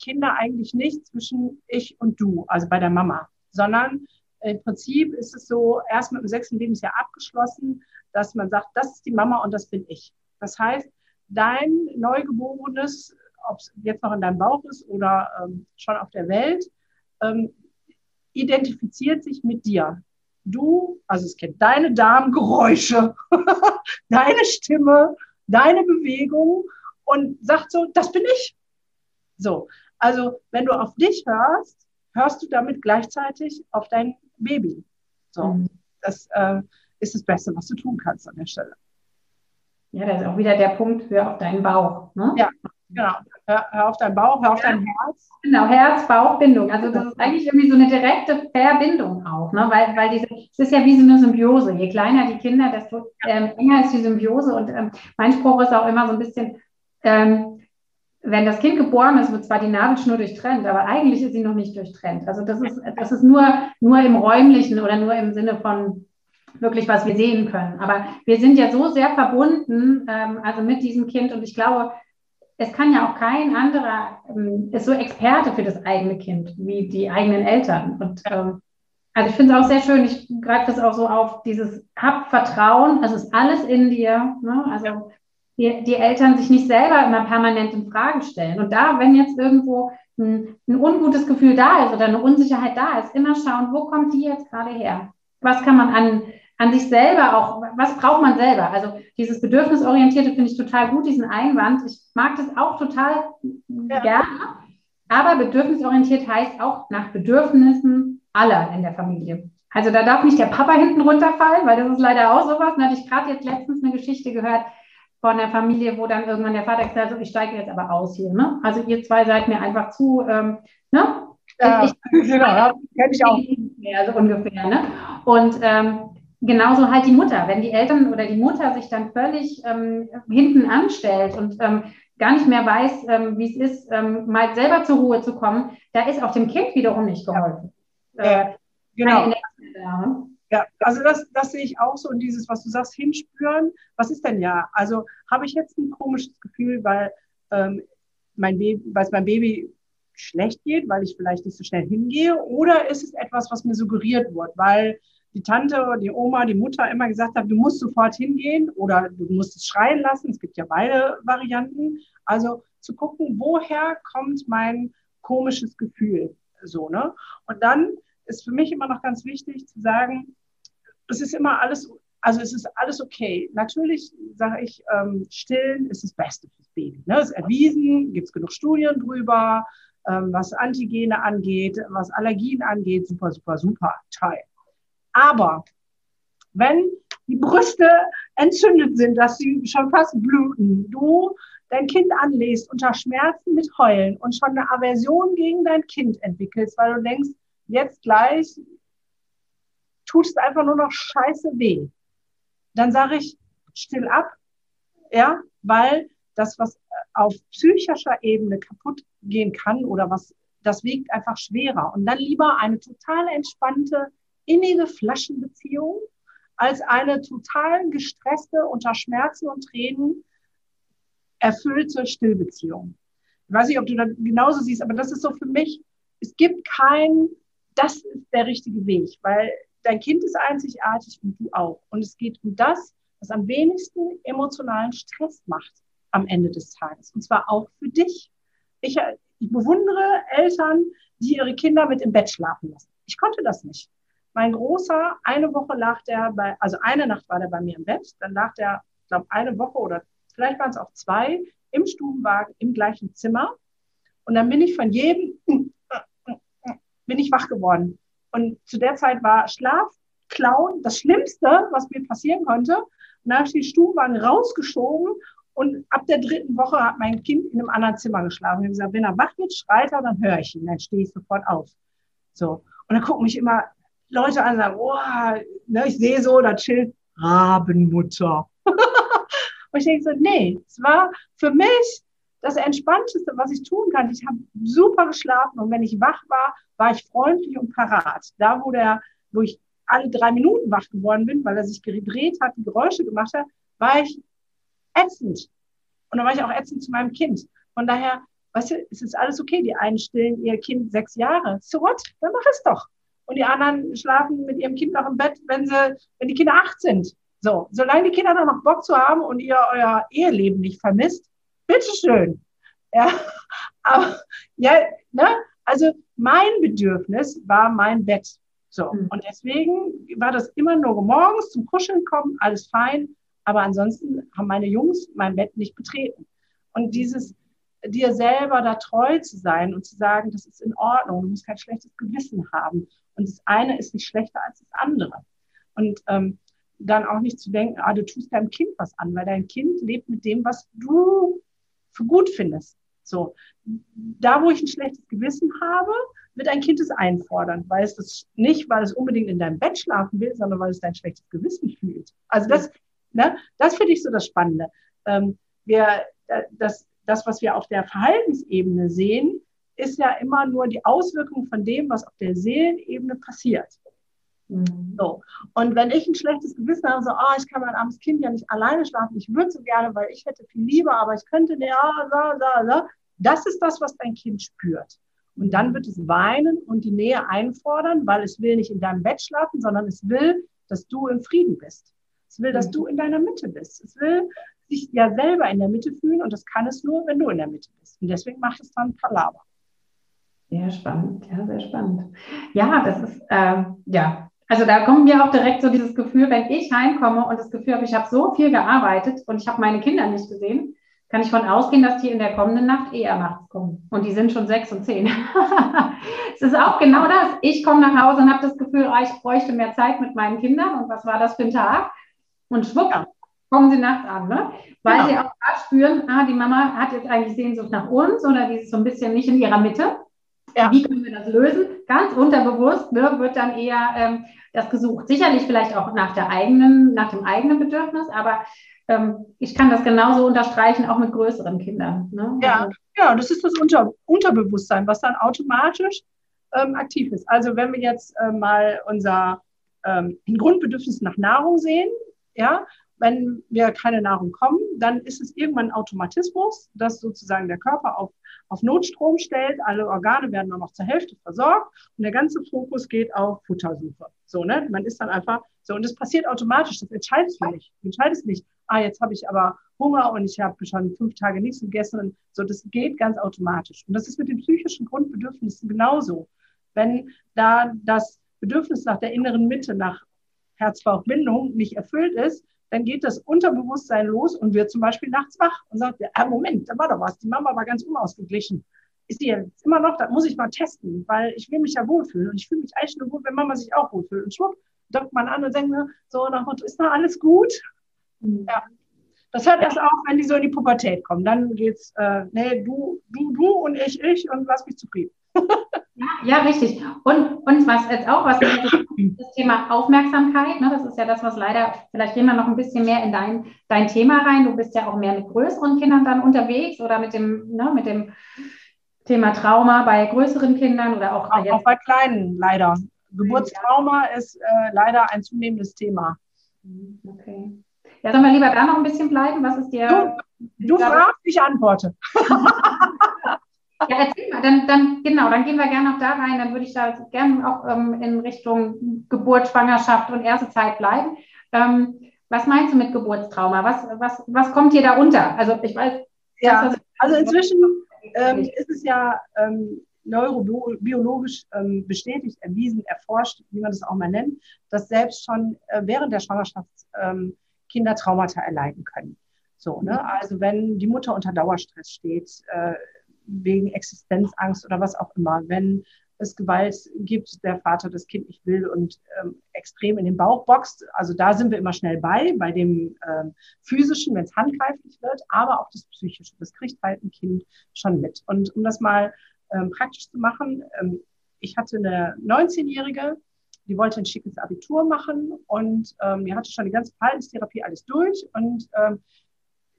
Kinder eigentlich nicht zwischen ich und du, also bei der Mama, sondern im Prinzip ist es so erst mit dem sechsten Lebensjahr abgeschlossen, dass man sagt, das ist die Mama und das bin ich. Das heißt, dein Neugeborenes, ob es jetzt noch in deinem Bauch ist oder ähm, schon auf der Welt, ähm, identifiziert sich mit dir. Du, also es kennt deine Darmgeräusche, deine Stimme, deine Bewegung und sagt so, das bin ich. So, also wenn du auf dich hörst, hörst du damit gleichzeitig auf dein Baby. So, mhm. das äh, ist das Beste, was du tun kannst an der Stelle. Ja, das ist auch wieder der Punkt, hör auf deinen Bauch. Ne? Ja, genau. Hör, hör, auf dein Bauch, hör auf ja. dein Herz. Genau, Herz-Bauch-Bindung. Also das ist eigentlich irgendwie so eine direkte Verbindung auch, ne? weil, weil diese, es ist ja wie so eine Symbiose. Je kleiner die Kinder, desto ähm, enger ist die Symbiose. Und ähm, mein Spruch ist auch immer so ein bisschen, ähm, wenn das Kind geboren ist, wird zwar die Nabelschnur durchtrennt, aber eigentlich ist sie noch nicht durchtrennt. Also das ist, das ist nur, nur im räumlichen oder nur im Sinne von wirklich, was wir sehen können. Aber wir sind ja so sehr verbunden, ähm, also mit diesem Kind und ich glaube, es kann ja auch kein anderer, ähm, ist so Experte für das eigene Kind wie die eigenen Eltern. Und ähm, also ich finde es auch sehr schön, ich greife das auch so auf, dieses Hab Vertrauen, es ist alles in dir. Ne? Also die, die Eltern sich nicht selber immer permanent in Frage stellen. Und da, wenn jetzt irgendwo ein, ein ungutes Gefühl da ist oder eine Unsicherheit da ist, immer schauen, wo kommt die jetzt gerade her? Was kann man an, an sich selber auch, was braucht man selber? Also dieses Bedürfnisorientierte finde ich total gut, diesen Einwand. Ich mag das auch total ja. gerne. Aber bedürfnisorientiert heißt auch nach Bedürfnissen aller in der Familie. Also da darf nicht der Papa hinten runterfallen, weil das ist leider auch sowas. Da hatte ich gerade jetzt letztens eine Geschichte gehört, von der Familie, wo dann irgendwann der Vater gesagt hat, ich steige jetzt aber aus hier. Ne? Also ihr zwei seid mir einfach zu, ähm, ne? Ja, ich, genau, kenne ich auch. Mehr, so ungefähr, ne? Und ähm, genauso halt die Mutter. Wenn die Eltern oder die Mutter sich dann völlig ähm, hinten anstellt und ähm, gar nicht mehr weiß, ähm, wie es ist, ähm, mal selber zur Ruhe zu kommen, da ist auch dem Kind wiederum nicht geholfen. Ja. Äh, genau. Ja, also das, das sehe ich auch so und dieses, was du sagst, hinspüren, was ist denn ja? Also habe ich jetzt ein komisches Gefühl, weil ähm, mein Baby, weil es meinem Baby schlecht geht, weil ich vielleicht nicht so schnell hingehe, oder ist es etwas, was mir suggeriert wird, weil die Tante, die Oma, die Mutter immer gesagt hat, du musst sofort hingehen oder du musst es schreien lassen. Es gibt ja beide Varianten. Also zu gucken, woher kommt mein komisches Gefühl, so ne? Und dann ist für mich immer noch ganz wichtig zu sagen, es ist immer alles, also es ist alles okay. Natürlich sage ich, ähm, stillen ist das Beste fürs Baby. Ne? Ist erwiesen, gibt es genug Studien drüber, ähm, was Antigene angeht, was Allergien angeht, super, super, super toll. Aber wenn die Brüste entzündet sind, dass sie schon fast bluten, du dein Kind anlegst unter Schmerzen mit Heulen und schon eine Aversion gegen dein Kind entwickelst, weil du denkst, jetzt gleich tut es einfach nur noch scheiße weh. Dann sage ich, still ab, ja, weil das, was auf psychischer Ebene kaputt gehen kann oder was, das wiegt einfach schwerer. Und dann lieber eine total entspannte, innige Flaschenbeziehung als eine total gestresste, unter Schmerzen und Tränen erfüllte Stillbeziehung. Ich weiß nicht, ob du das genauso siehst, aber das ist so für mich, es gibt kein das ist der richtige Weg, weil dein Kind ist einzigartig und du auch. Und es geht um das, was am wenigsten emotionalen Stress macht am Ende des Tages. Und zwar auch für dich. Ich, ich bewundere Eltern, die ihre Kinder mit im Bett schlafen lassen. Ich konnte das nicht. Mein Großer, eine Woche lag der bei, also eine Nacht war der bei mir im Bett, dann lag der, ich glaube, eine Woche oder vielleicht waren es auch zwei, im Stubenwagen, im gleichen Zimmer. Und dann bin ich von jedem bin ich wach geworden. Und zu der Zeit war Schlaf klauen. Das Schlimmste, was mir passieren konnte, nach den Stubenwagen rausgeschoben und ab der dritten Woche hat mein Kind in einem anderen Zimmer geschlafen. Ich habe gesagt, wenn er wach wird, schreit er, dann höre ich ihn, dann stehe ich sofort auf. So. Und dann gucken mich immer Leute an sagen, oh, ne, ich sehe so, da chillt Rabenmutter. und ich denke so, nee, es war für mich das Entspannteste, was ich tun kann. Ich habe super geschlafen und wenn ich wach war, war ich freundlich und parat. Da, wo der, wo ich alle drei Minuten wach geworden bin, weil er sich gedreht hat, die Geräusche gemacht hat, war ich ätzend. Und dann war ich auch ätzend zu meinem Kind. Von daher, weißt du, es ist alles okay. Die einen stillen ihr Kind sechs Jahre. So what? Dann mach es doch. Und die anderen schlafen mit ihrem Kind noch im Bett, wenn sie, wenn die Kinder acht sind. So, solange die Kinder dann noch Bock zu haben und ihr euer Eheleben nicht vermisst, bitteschön. Ja, aber, ja, ne? Also mein Bedürfnis war mein Bett. So. Mhm. Und deswegen war das immer nur morgens zum Kuscheln kommen, alles fein. Aber ansonsten haben meine Jungs mein Bett nicht betreten. Und dieses, dir selber da treu zu sein und zu sagen, das ist in Ordnung, du musst kein schlechtes Gewissen haben. Und das eine ist nicht schlechter als das andere. Und ähm, dann auch nicht zu denken, ah, du tust deinem Kind was an, weil dein Kind lebt mit dem, was du für gut findest. So, da wo ich ein schlechtes Gewissen habe, wird ein Kind es einfordern, weil es das nicht, weil es unbedingt in deinem Bett schlafen will, sondern weil es dein schlechtes Gewissen fühlt. Also das, ne, das finde ich so das Spannende. Ähm, wir, das, das, was wir auf der Verhaltensebene sehen, ist ja immer nur die Auswirkung von dem, was auf der Seelenebene passiert. Mhm. So. Und wenn ich ein schlechtes Gewissen habe, so, ah, ich kann mein armes Kind ja nicht alleine schlafen, ich würde so gerne, weil ich hätte viel lieber, aber ich könnte, ja, da, da, da. Das ist das, was dein Kind spürt. Und dann wird es weinen und die Nähe einfordern, weil es will nicht in deinem Bett schlafen, sondern es will, dass du im Frieden bist. Es will, dass mhm. du in deiner Mitte bist. Es will sich ja selber in der Mitte fühlen und das kann es nur, wenn du in der Mitte bist. Und deswegen macht es dann Palaver. Sehr spannend, ja, sehr spannend. Ja, das ist, äh, ja, also da kommt mir auch direkt so dieses Gefühl, wenn ich heimkomme und das Gefühl habe, ich habe so viel gearbeitet und ich habe meine Kinder nicht gesehen, kann ich von ausgehen, dass die in der kommenden Nacht eher nachts kommen. Und die sind schon sechs und zehn. es ist auch genau das. Ich komme nach Hause und habe das Gefühl, oh, ich bräuchte mehr Zeit mit meinen Kindern. Und was war das für ein Tag? Und schwupp, kommen sie nachts an, ne? Weil genau. sie auch da spüren, ah, die Mama hat jetzt eigentlich Sehnsucht nach uns oder die ist so ein bisschen nicht in ihrer Mitte. Ja. Wie können wir das lösen? Ganz unterbewusst ne, wird dann eher ähm, das gesucht. Sicherlich vielleicht auch nach der eigenen, nach dem eigenen Bedürfnis, aber ähm, ich kann das genauso unterstreichen, auch mit größeren Kindern. Ne? Ja, also, ja, das ist das Unter Unterbewusstsein, was dann automatisch ähm, aktiv ist. Also wenn wir jetzt äh, mal unser ähm, Grundbedürfnis nach Nahrung sehen, ja, wenn wir keine Nahrung kommen, dann ist es irgendwann ein Automatismus, dass sozusagen der Körper auf, auf Notstrom stellt. Alle Organe werden nur noch zur Hälfte versorgt und der ganze Fokus geht auf Futtersuche. So, ne? Man ist dann einfach so und das passiert automatisch. Das entscheidest du nicht. Du entscheidest nicht, ah, jetzt habe ich aber Hunger und ich habe schon fünf Tage nichts gegessen. Und so, das geht ganz automatisch. Und das ist mit den psychischen Grundbedürfnissen genauso. Wenn da das Bedürfnis nach der inneren Mitte, nach Herz-Bauch-Bindung nicht erfüllt ist, dann geht das Unterbewusstsein los und wird zum Beispiel nachts wach und sagt, ah, Moment, da war doch was, die Mama war ganz unausgeglichen. Ist die jetzt immer noch, das muss ich mal testen, weil ich will mich ja wohlfühlen und ich fühle mich eigentlich nur gut, wenn Mama sich auch wohlfühlt. Und schwupp, dockt man an und denkt, so nach Motto, ist noch alles gut? Mhm. Ja. Das hört erst auf, wenn die so in die Pubertät kommen. Dann geht's, äh, nee, du, du, du und ich, ich und lass mich zufrieden. Ja, ja, richtig. Und, und was jetzt auch, was das Thema Aufmerksamkeit, ne, das ist ja das, was leider, vielleicht gehen wir noch ein bisschen mehr in dein, dein Thema rein. Du bist ja auch mehr mit größeren Kindern dann unterwegs oder mit dem, ne, mit dem Thema Trauma bei größeren Kindern oder auch, auch, auch bei kleinen, leider. Geburtstrauma ja. ist äh, leider ein zunehmendes Thema. Mhm, okay. Ja, sollen wir lieber da noch ein bisschen bleiben? Was ist dir. Du, du fragst, ich antworte. Ja, erzähl mal, dann, dann genau, dann gehen wir gerne noch da rein. Dann würde ich da gerne auch ähm, in Richtung Geburt, Schwangerschaft und erste Zeit bleiben. Ähm, was meinst du mit Geburtstrauma? Was, was, was kommt dir da unter? Also ich weiß. Ja, das, also inzwischen ähm, ist es ja ähm, neurobiologisch ähm, bestätigt, erwiesen, erforscht, wie man das auch mal nennt, dass selbst schon äh, während der Schwangerschaft ähm, Kinder Traumata erleiden können. So, ne? Mhm. Also wenn die Mutter unter Dauerstress steht, äh, wegen Existenzangst oder was auch immer, wenn es Gewalt gibt, der Vater das Kind nicht will und ähm, extrem in den Bauch boxt. Also da sind wir immer schnell bei, bei dem ähm, physischen, wenn es handgreiflich wird, aber auch das psychische. Das kriegt halt ein Kind schon mit. Und um das mal ähm, praktisch zu machen, ähm, ich hatte eine 19-Jährige, die wollte ein schickes Abitur machen und ähm, die hatte schon die ganze Verhaltenstherapie alles durch und ähm,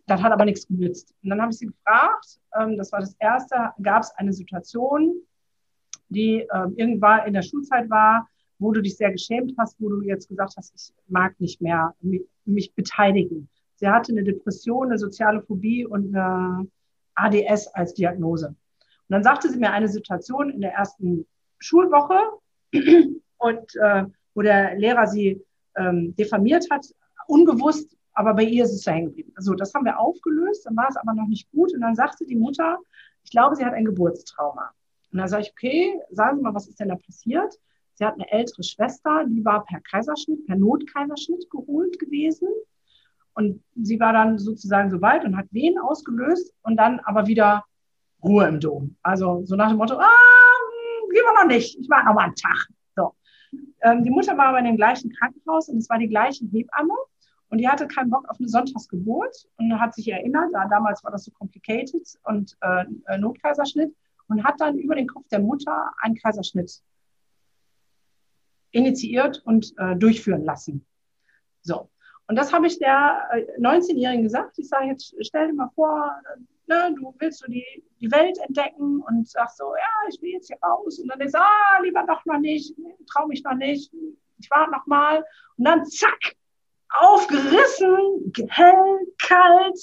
das hat aber nichts genützt. Und dann habe ich sie gefragt, ähm, das war das erste, gab es eine Situation, die ähm, irgendwann in der Schulzeit war, wo du dich sehr geschämt hast, wo du jetzt gesagt hast, ich mag nicht mehr mich, mich beteiligen. Sie hatte eine Depression, eine soziale Phobie und eine ADS als Diagnose. Und dann sagte sie mir eine Situation in der ersten Schulwoche und äh, wo der Lehrer sie ähm, diffamiert hat, unbewusst, aber bei ihr ist es so hängen geblieben. Also das haben wir aufgelöst, dann war es aber noch nicht gut und dann sagte die Mutter, ich glaube, sie hat ein Geburtstrauma. Und dann sage ich, okay, sagen Sie mal, was ist denn da passiert? Sie hat eine ältere Schwester, die war per Kaiserschnitt, per Notkaiserschnitt geholt gewesen. Und sie war dann sozusagen so weit und hat Wehen ausgelöst und dann aber wieder Ruhe im Dom. Also so nach dem Motto, ah, gehen wir noch nicht, ich war noch mal einen Tag. So. Ähm, die Mutter war aber in dem gleichen Krankenhaus und es war die gleiche Hebamme. Und die hatte keinen Bock auf eine Sonntagsgeburt und hat sich erinnert, da, damals war das so complicated und äh, Notkaiserschnitt und hat dann über den Kopf der Mutter einen Kaiserschnitt initiiert und äh, durchführen lassen. So. Und das habe ich der 19-Jährigen äh, gesagt. Ich sage jetzt, stell dir mal vor, ne, du willst so die, die Welt entdecken und sagst so, ja, ich will jetzt hier raus. Und dann ist, ah, lieber doch noch nicht, traue mich noch nicht, ich warte noch mal. Und dann zack, aufgerissen, hell, kalt,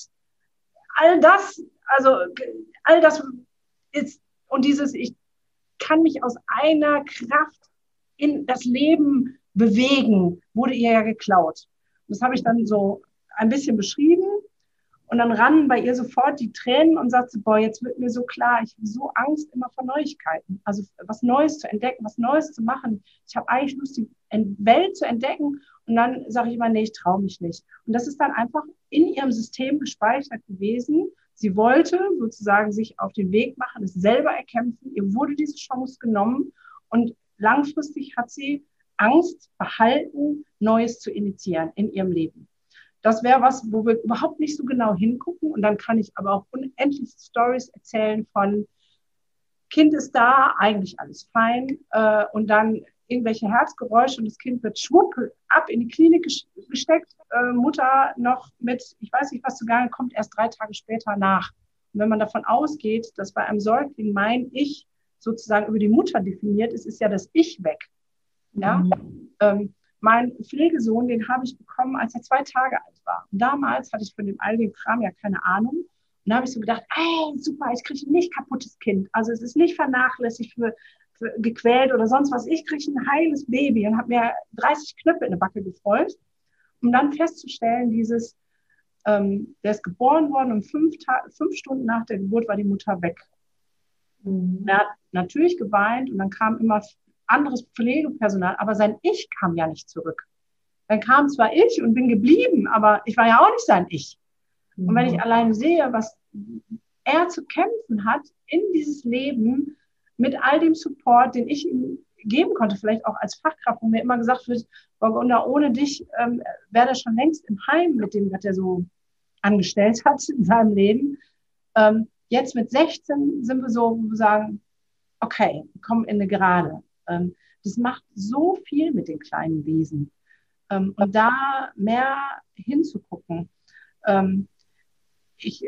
all das, also all das ist und dieses, ich kann mich aus einer Kraft in das Leben bewegen, wurde ihr ja geklaut. Das habe ich dann so ein bisschen beschrieben. Und dann rannen bei ihr sofort die Tränen und sagte, boah, jetzt wird mir so klar, ich habe so Angst immer vor Neuigkeiten. Also was Neues zu entdecken, was Neues zu machen. Ich habe eigentlich Lust, die Welt zu entdecken. Und dann sage ich immer, nee, ich traue mich nicht. Und das ist dann einfach in ihrem System gespeichert gewesen. Sie wollte sozusagen sich auf den Weg machen, es selber erkämpfen. Ihr wurde diese Chance genommen und langfristig hat sie Angst, Verhalten, Neues zu initiieren in ihrem Leben. Das wäre was, wo wir überhaupt nicht so genau hingucken. Und dann kann ich aber auch unendlich Stories erzählen von Kind ist da, eigentlich alles fein. Äh, und dann irgendwelche Herzgeräusche und das Kind wird schwupp ab in die Klinik gesteckt, äh, Mutter noch mit, ich weiß nicht was zu sagen, kommt erst drei Tage später nach. Und wenn man davon ausgeht, dass bei einem Säugling mein Ich sozusagen über die Mutter definiert ist, ist ja das Ich weg. Ja? Mhm. Ähm, mein Pflegesohn, den habe ich bekommen, als er zwei Tage alt war. Und damals hatte ich von dem all Kram ja keine Ahnung. Und da habe ich so gedacht, ey, super, ich kriege ein nicht kaputtes Kind. Also es ist nicht vernachlässigt für gequält oder sonst was. Ich kriege ein heiles Baby und habe mir 30 Knöpfe in der Backe gefreut, um dann festzustellen, dieses, ähm, der ist geboren worden und fünf, fünf Stunden nach der Geburt war die Mutter weg. Mhm. Er hat natürlich geweint und dann kam immer anderes Pflegepersonal, aber sein Ich kam ja nicht zurück. Dann kam zwar ich und bin geblieben, aber ich war ja auch nicht sein Ich. Mhm. Und wenn ich mhm. alleine sehe, was er zu kämpfen hat in dieses Leben, mit all dem Support, den ich ihm geben konnte, vielleicht auch als Fachkraft, wo mir immer gesagt wird, Burgunder, ohne dich ähm, wäre er schon längst im Heim mit dem, was er so angestellt hat in seinem Leben. Ähm, jetzt mit 16 sind wir so, wo wir sagen, okay, wir kommen in eine Gerade. Ähm, das macht so viel mit den kleinen Wesen. Ähm, und da mehr hinzugucken. Ähm, ich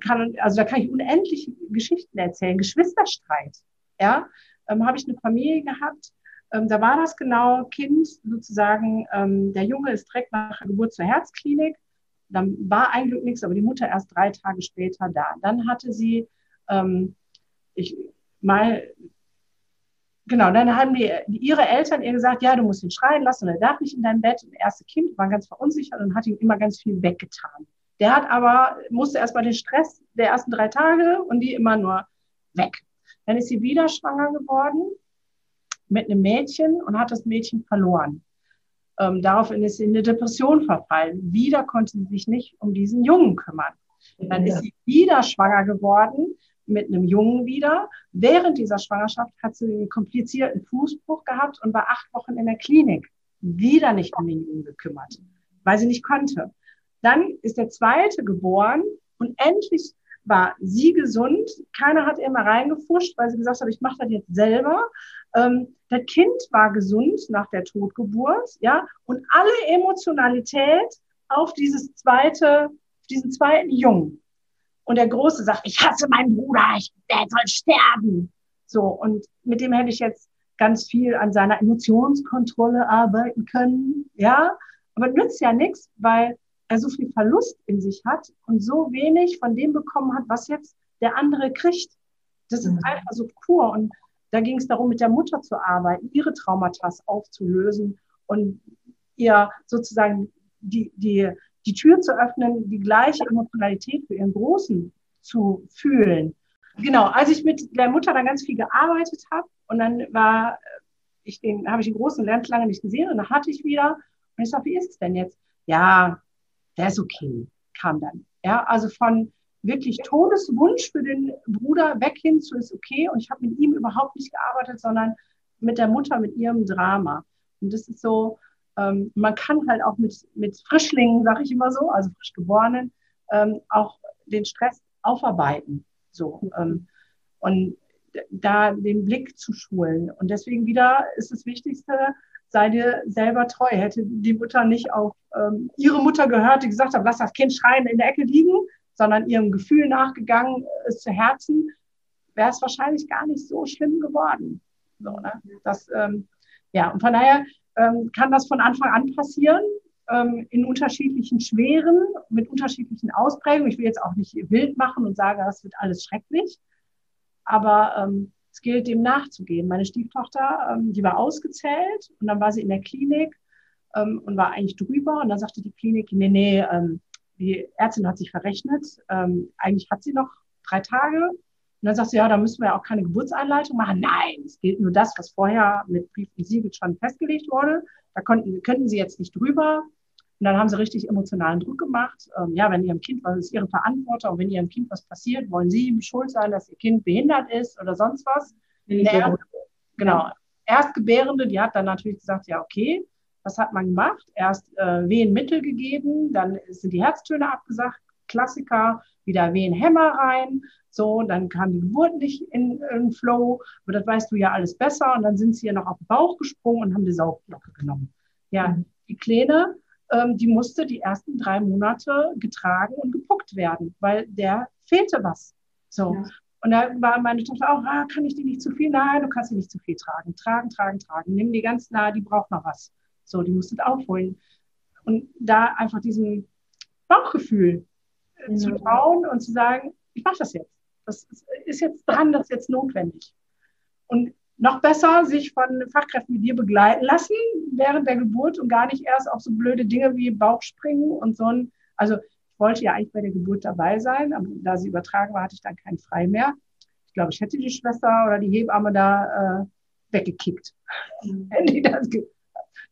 kann, also da kann ich unendlich Geschichten erzählen. Geschwisterstreit, ja, ähm, habe ich eine Familie gehabt, ähm, da war das genau, Kind sozusagen, ähm, der Junge ist direkt nach Geburt zur Herzklinik, dann war ein Glück nichts, aber die Mutter erst drei Tage später da. Dann hatte sie, ähm, ich mal, genau, dann haben die, ihre Eltern ihr gesagt, ja, du musst ihn schreien lassen, er darf nicht in dein Bett. Und das erste Kind war ganz verunsichert und hat ihm immer ganz viel weggetan. Der hat aber, musste erstmal den Stress der ersten drei Tage und die immer nur weg. Dann ist sie wieder schwanger geworden mit einem Mädchen und hat das Mädchen verloren. Ähm, daraufhin ist sie in eine Depression verfallen. Wieder konnte sie sich nicht um diesen Jungen kümmern. Dann ist sie wieder schwanger geworden mit einem Jungen wieder. Während dieser Schwangerschaft hat sie einen komplizierten Fußbruch gehabt und war acht Wochen in der Klinik. Wieder nicht um den Jungen gekümmert, weil sie nicht konnte. Dann ist der zweite geboren und endlich war sie gesund. Keiner hat ihr mal reingefuscht, weil sie gesagt hat, ich mache das jetzt selber. Ähm, das Kind war gesund nach der Totgeburt, ja, und alle Emotionalität auf dieses zweite, diesen zweiten Jungen. Und der Große sagt, ich hasse meinen Bruder, ich, der soll sterben. So, und mit dem hätte ich jetzt ganz viel an seiner Emotionskontrolle arbeiten können, ja. Aber nützt ja nichts, weil er so viel Verlust in sich hat und so wenig von dem bekommen hat, was jetzt der andere kriegt. Das ist mhm. einfach so pur. Und da ging es darum, mit der Mutter zu arbeiten, ihre Traumata aufzulösen und ihr sozusagen die, die, die Tür zu öffnen, die gleiche Emotionalität für ihren Großen zu fühlen. Genau, als ich mit der Mutter dann ganz viel gearbeitet habe und dann war ich den, habe ich den großen Lernt lange nicht gesehen und dann hatte ich wieder und ich sage, wie ist es denn jetzt? Ja, der ist okay, kam dann. Ja, also von wirklich Todeswunsch für den Bruder weg hin zu ist okay und ich habe mit ihm überhaupt nicht gearbeitet, sondern mit der Mutter, mit ihrem Drama. Und das ist so, ähm, man kann halt auch mit, mit Frischlingen, sage ich immer so, also frisch geborenen, ähm, auch den Stress aufarbeiten. So. Ähm, und da den Blick zu schulen. Und deswegen wieder ist das Wichtigste, sei dir selber treu. Hätte die Mutter nicht auf ähm, ihre Mutter gehört, die gesagt hat, lass das Kind schreien in der Ecke liegen, sondern ihrem Gefühl nachgegangen ist zu Herzen, wäre es wahrscheinlich gar nicht so schlimm geworden. So, ne? das, ähm, ja, und von daher ähm, kann das von Anfang an passieren, ähm, in unterschiedlichen Schweren, mit unterschiedlichen Ausprägungen. Ich will jetzt auch nicht wild machen und sagen, das wird alles schrecklich, aber ähm, es gilt, dem nachzugehen. Meine Stieftochter, ähm, die war ausgezählt und dann war sie in der Klinik ähm, und war eigentlich drüber und dann sagte die Klinik, nee, nee, ähm, die Ärztin hat sich verrechnet, ähm, eigentlich hat sie noch drei Tage und dann sagt sie, ja, da müssen wir ja auch keine Geburtseinleitung machen. Nein, es gilt nur das, was vorher mit Brief und Siegel schon festgelegt wurde. Da konnten, könnten sie jetzt nicht drüber. Und dann haben sie richtig emotionalen Druck gemacht. Ähm, ja, wenn ihrem Kind, was ist ihre Verantwortung, wenn ihrem Kind was passiert, wollen sie ihm schuld sein, dass ihr Kind behindert ist oder sonst was. Der, genau. Erstgebärende, die hat dann natürlich gesagt, ja, okay, was hat man gemacht? Erst äh, Wehenmittel gegeben, dann sind die Herztöne abgesagt, Klassiker, wieder Wehenhämmer rein, so, dann kam die Geburt nicht in, in Flow, aber das weißt du ja alles besser. Und dann sind sie ja noch auf den Bauch gesprungen und haben die Saugglocke genommen. Ja, mhm. die Kleine, ähm, die musste die ersten drei Monate getragen und gepuckt werden, weil der fehlte was. So. Ja. Und da war meine Tochter auch, ah, kann ich die nicht zu viel? Nein, du kannst sie nicht zu viel tragen. Tragen, tragen, tragen. Nimm die ganz nah, die braucht noch was. So, die musst du aufholen. Und da einfach diesem Bauchgefühl mhm. zu trauen und zu sagen, ich mache das jetzt. Das ist jetzt dran, das ist jetzt notwendig. Und noch besser sich von Fachkräften wie dir begleiten lassen während der Geburt und gar nicht erst auf so blöde Dinge wie Bauchspringen und so ein, also ich wollte ja eigentlich bei der Geburt dabei sein, aber da sie übertragen war, hatte ich dann keinen frei mehr. Ich glaube, ich hätte die Schwester oder die Hebamme da äh, weggekickt. Mhm. Wenn, die das,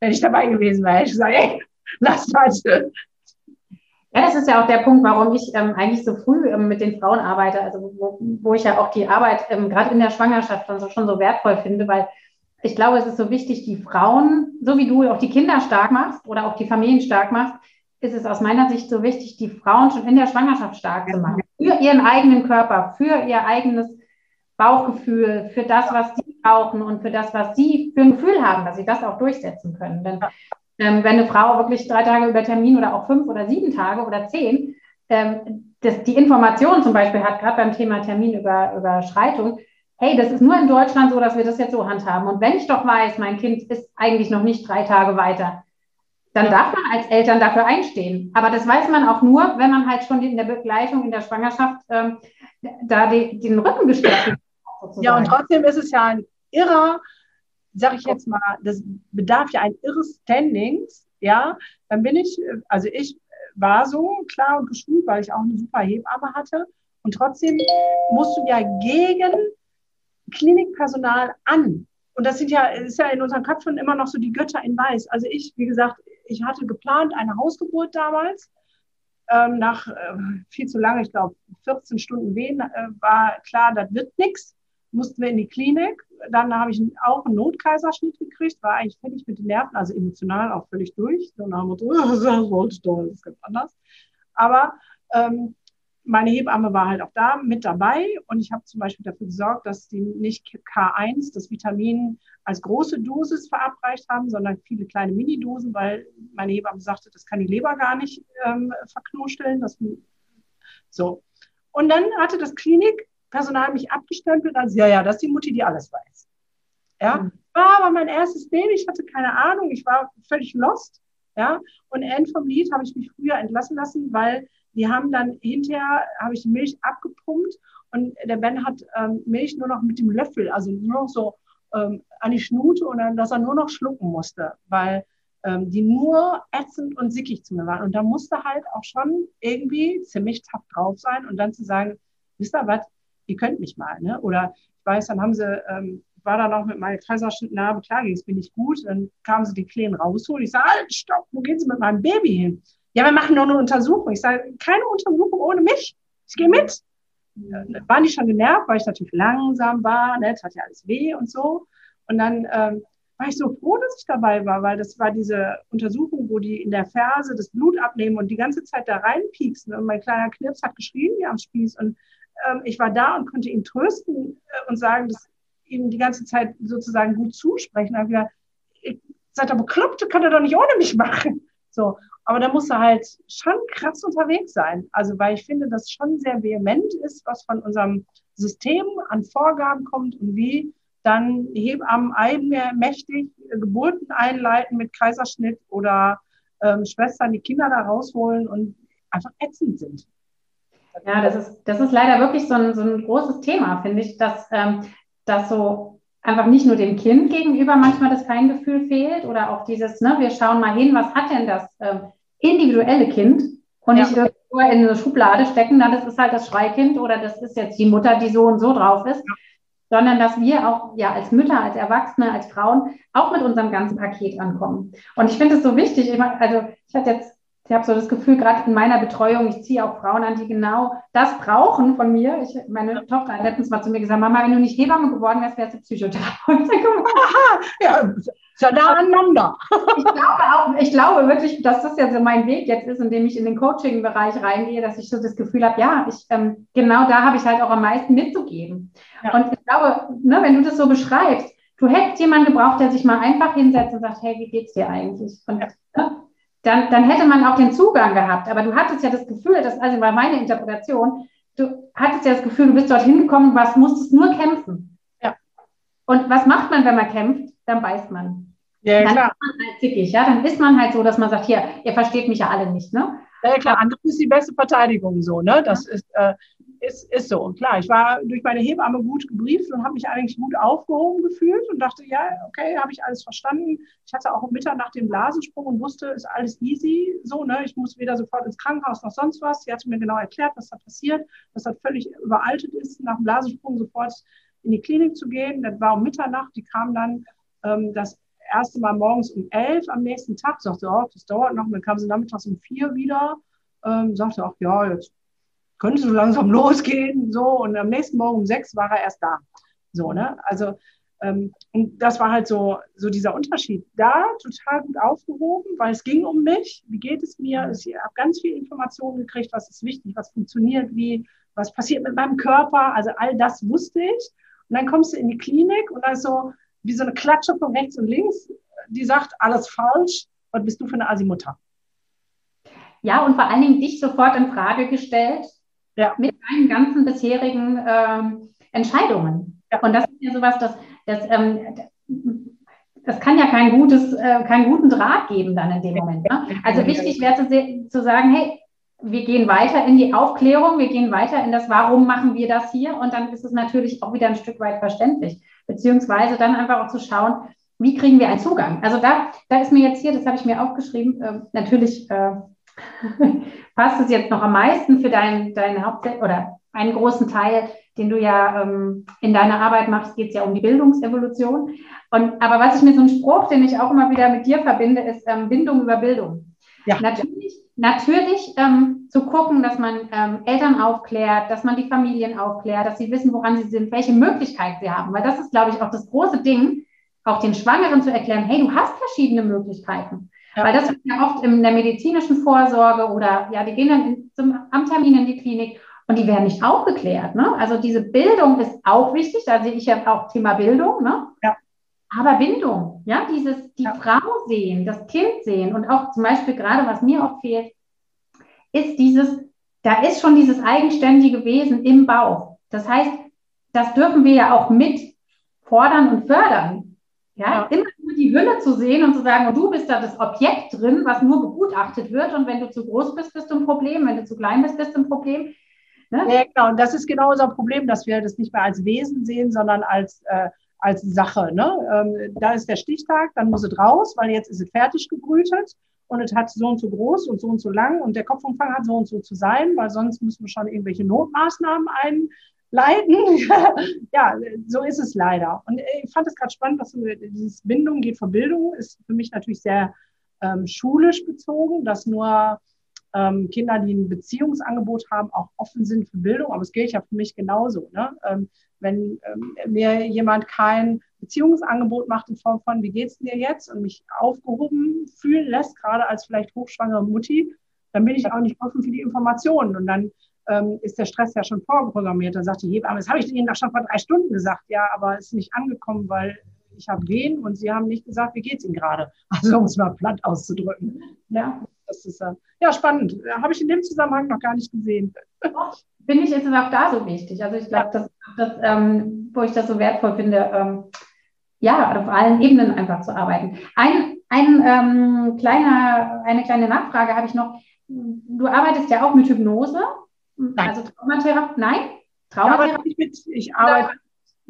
wenn ich dabei gewesen wäre, hätte ich gesagt, ey, lass das. Ja, das ist ja auch der Punkt, warum ich ähm, eigentlich so früh ähm, mit den Frauen arbeite, also wo, wo ich ja auch die Arbeit ähm, gerade in der Schwangerschaft dann so, schon so wertvoll finde, weil ich glaube, es ist so wichtig, die Frauen, so wie du auch die Kinder stark machst oder auch die Familien stark machst, ist es aus meiner Sicht so wichtig, die Frauen schon in der Schwangerschaft stark zu machen. Für ihren eigenen Körper, für ihr eigenes Bauchgefühl, für das, was sie brauchen und für das, was sie für ein Gefühl haben, dass sie das auch durchsetzen können. Denn ähm, wenn eine Frau wirklich drei Tage über Termin oder auch fünf oder sieben Tage oder zehn ähm, das, die Information zum Beispiel hat, gerade beim Thema Terminüberschreitung, hey, das ist nur in Deutschland so, dass wir das jetzt so handhaben. Und wenn ich doch weiß, mein Kind ist eigentlich noch nicht drei Tage weiter, dann darf man als Eltern dafür einstehen. Aber das weiß man auch nur, wenn man halt schon in der Begleitung, in der Schwangerschaft ähm, da die, den Rücken gestärkt hat. Ja, und trotzdem ist es ja ein irrer sage ich jetzt mal, das bedarf ja ein irres Standings, ja, dann bin ich, also ich war so klar und geschult, weil ich auch eine super Hebamme hatte. Und trotzdem musst du ja gegen Klinikpersonal an. Und das sind ja, ist ja in unseren Köpfen immer noch so die Götter in Weiß. Also ich, wie gesagt, ich hatte geplant eine Hausgeburt damals. ähm, nach äh, viel zu lange, ich glaube 14 Stunden Wehen, äh, war klar, das wird nichts. Mussten wir in die Klinik. Dann habe ich auch einen Notkaiserschnitt gekriegt, war eigentlich völlig mit den Nerven, also emotional auch völlig durch. Dann haben wir so, das wollte ich doch, das ist ganz anders. Aber ähm, meine Hebamme war halt auch da mit dabei und ich habe zum Beispiel dafür gesorgt, dass die nicht K1, das Vitamin, als große Dosis verabreicht haben, sondern viele kleine Minidosen, weil meine Hebamme sagte, das kann die Leber gar nicht ähm, verknusteln. Das, so. Und dann hatte das Klinikpersonal mich abgestempelt als, ja, ja, das ist die Mutti, die alles weiß. Ja, mhm. war aber mein erstes Baby, ich hatte keine Ahnung, ich war völlig lost. Ja, und End vom Lied habe ich mich früher entlassen lassen, weil die haben dann hinterher, habe ich die Milch abgepumpt und der Ben hat ähm, Milch nur noch mit dem Löffel, also nur noch so ähm, an die Schnute und dann, dass er nur noch schlucken musste, weil ähm, die nur ätzend und sickig zu mir waren. Und da musste halt auch schon irgendwie ziemlich tough drauf sein und dann zu sagen, wisst ihr was, ihr könnt mich mal, ne? Oder ich weiß, dann haben sie, ähm, war da noch mit meiner Kaiserschnittnarbe, klar ging es mir nicht gut, dann kamen sie die Kleinen rausholen. Ich sage, halt, stopp, wo gehen sie mit meinem Baby hin? Ja, wir machen nur eine Untersuchung. Ich sage, keine Untersuchung ohne mich. Ich gehe mit. Äh, waren die schon genervt, weil ich natürlich langsam war, ne? das hat ja alles weh und so. Und dann ähm, war ich so froh, dass ich dabei war, weil das war diese Untersuchung, wo die in der Ferse das Blut abnehmen und die ganze Zeit da reinpieksen. Und mein kleiner Knirps hat geschrien wie am Spieß. Und ich war da und konnte ihn trösten äh, und sagen, dass ihm die ganze Zeit sozusagen gut zusprechen. Da habe gesagt, seid ihr bekloppt, kann er doch nicht ohne mich machen. So. Aber da muss er halt schon krass unterwegs sein. Also, weil ich finde, dass schon sehr vehement ist, was von unserem System an Vorgaben kommt und wie dann Hebammen eigenmächtig Geburten einleiten mit Kaiserschnitt oder ähm, Schwestern die Kinder da rausholen und einfach ätzend sind. Ja, das ist, das ist leider wirklich so ein, so ein großes Thema, finde ich, dass, ähm, dass so einfach nicht nur dem Kind gegenüber manchmal das Feingefühl fehlt oder auch dieses, ne, wir schauen mal hin, was hat denn das äh, individuelle Kind und ja. nicht irgendwo in eine Schublade stecken, na, das ist halt das Schreikind oder das ist jetzt die Mutter, die so und so drauf ist, ja. sondern dass wir auch ja als Mütter, als Erwachsene, als Frauen auch mit unserem ganzen Paket ankommen. Und ich finde es so wichtig, ich mein, also ich hatte jetzt ich habe so das Gefühl, gerade in meiner Betreuung, ich ziehe auch Frauen an, die genau das brauchen von mir. Ich, meine Tochter hat letztens mal zu mir gesagt, Mama, wenn du nicht Hebamme geworden wärst, wärst du Psychotherapeutin geworden. ja, ja da aneinander. ich, glaube auch, ich glaube wirklich, dass das ja so mein Weg jetzt ist, indem ich in den Coaching-Bereich reingehe, dass ich so das Gefühl habe, ja, ich, ähm, genau da habe ich halt auch am meisten mitzugeben. Ja. Und ich glaube, ne, wenn du das so beschreibst, du hättest jemanden gebraucht, der sich mal einfach hinsetzt und sagt, hey, wie geht's dir eigentlich? Und ja. ne, dann, dann hätte man auch den Zugang gehabt. Aber du hattest ja das Gefühl, dass, also war meine Interpretation, du hattest ja das Gefühl, du bist dorthin gekommen, was musstest nur kämpfen. Ja. Und was macht man, wenn man kämpft? Dann beißt man. Ja, dann klar. ist man halt zickig, ja. Dann ist man halt so, dass man sagt, hier, ihr versteht mich ja alle nicht, ne? Ja, klar, andere ist die beste Verteidigung so, ne? Das ist, äh, ist, ist so. Und klar, ich war durch meine Hebamme gut gebrieft und habe mich eigentlich gut aufgehoben gefühlt und dachte, ja, okay, habe ich alles verstanden. Ich hatte auch Mittag nach dem Blasensprung und wusste, ist alles easy. So, ne? Ich muss weder sofort ins Krankenhaus noch sonst was. Sie hatte mir genau erklärt, was da passiert, dass das völlig überaltet ist, nach dem Blasensprung sofort in die Klinik zu gehen. Das war um Mitternacht. Die kam dann ähm, das erste Mal morgens um elf am nächsten Tag. Sagte, oh, das dauert noch. Und dann kam sie nachmittags um vier wieder. Ähm, sagte auch, ja, jetzt könnte so langsam losgehen, so. Und am nächsten Morgen um sechs war er erst da. So, ne? Also, ähm, und das war halt so, so dieser Unterschied. Da total gut aufgehoben, weil es ging um mich. Wie geht es mir? Mhm. Ich habe ganz viel Informationen gekriegt, was ist wichtig, was funktioniert, wie, was passiert mit meinem Körper. Also all das wusste ich. Und dann kommst du in die Klinik und da ist so wie so eine Klatsche von rechts und links, die sagt, alles falsch. Was bist du für eine Asimutter? Ja, und vor allen Dingen dich sofort in Frage gestellt ja. mit deinen ganzen bisherigen ähm, Entscheidungen. Ja. Und das ist ja sowas, das, das, ähm, das kann ja kein gutes, äh, keinen guten Draht geben dann in dem Moment. Ne? Also wichtig wäre zu, zu sagen, hey, wir gehen weiter in die Aufklärung, wir gehen weiter in das, warum machen wir das hier? Und dann ist es natürlich auch wieder ein Stück weit verständlich. Beziehungsweise dann einfach auch zu schauen, wie kriegen wir einen Zugang? Also da, da ist mir jetzt hier, das habe ich mir aufgeschrieben, äh, natürlich äh, passt es jetzt noch am meisten für deinen dein Haupt- oder einen großen Teil, den du ja ähm, in deiner Arbeit machst, geht es ja um die Bildungsevolution. Und, aber was ich mir so ein Spruch, den ich auch immer wieder mit dir verbinde, ist ähm, Bindung über Bildung. Ja. Natürlich natürlich ähm, zu gucken, dass man ähm, Eltern aufklärt, dass man die Familien aufklärt, dass sie wissen, woran sie sind, welche Möglichkeiten sie haben. Weil das ist, glaube ich, auch das große Ding, auch den Schwangeren zu erklären, hey, du hast verschiedene Möglichkeiten. Ja. Weil das ist ja oft in der medizinischen Vorsorge oder ja, die gehen dann in, zum, am Termin in die Klinik und die werden nicht aufgeklärt. Ne? Also diese Bildung ist auch wichtig, da sehe ich ja auch Thema Bildung. Ne? Ja. Aber Bindung, ja, dieses, die ja. Frau sehen, das Kind sehen und auch zum Beispiel gerade, was mir oft fehlt, ist dieses, da ist schon dieses eigenständige Wesen im Bauch. Das heißt, das dürfen wir ja auch mit fordern und fördern. Ja, ja. immer nur die Hülle zu sehen und zu sagen, oh, du bist da das Objekt drin, was nur begutachtet wird. Und wenn du zu groß bist, bist du ein Problem. Wenn du zu klein bist, bist du ein Problem. Ne? Ja, genau. Und das ist genau unser Problem, dass wir das nicht mehr als Wesen sehen, sondern als, äh, als Sache. Ne? Ähm, da ist der Stichtag, dann muss es raus, weil jetzt ist es fertig gebrütet und es hat so und so groß und so und so lang und der Kopfumfang hat so und so zu sein, weil sonst müssen wir schon irgendwelche Notmaßnahmen einleiten. ja, so ist es leider. Und ich fand es gerade spannend, dass du dieses Bindung geht vor Bildung ist für mich natürlich sehr ähm, schulisch bezogen, dass nur ähm, Kinder, die ein Beziehungsangebot haben, auch offen sind für Bildung. Aber es gilt ja für mich genauso. Ne? Ähm, wenn ähm, mir jemand kein Beziehungsangebot macht in Form von, wie geht's dir jetzt und mich aufgehoben fühlen lässt, gerade als vielleicht hochschwangere Mutti, dann bin ich auch nicht offen für die Informationen. Und dann ähm, ist der Stress ja schon vorprogrammiert. Dann sagt die Hebamme, das habe ich Ihnen doch schon vor drei Stunden gesagt. Ja, aber es ist nicht angekommen, weil ich habe wen und Sie haben nicht gesagt, wie geht's Ihnen gerade. Also um es mal platt auszudrücken. Ja das ist äh, ja spannend. Habe ich in dem Zusammenhang noch gar nicht gesehen. Finde ich, ist es auch da so wichtig. Also ich glaube, das, das ähm, wo ich das so wertvoll finde, ähm, ja, auf allen Ebenen einfach zu arbeiten. Ein, ein ähm, kleiner, eine kleine Nachfrage habe ich noch. Du arbeitest ja auch mit Hypnose. Nein. Also Traumatherapie. Nein? Traumatherapie. Ich, ich arbeite.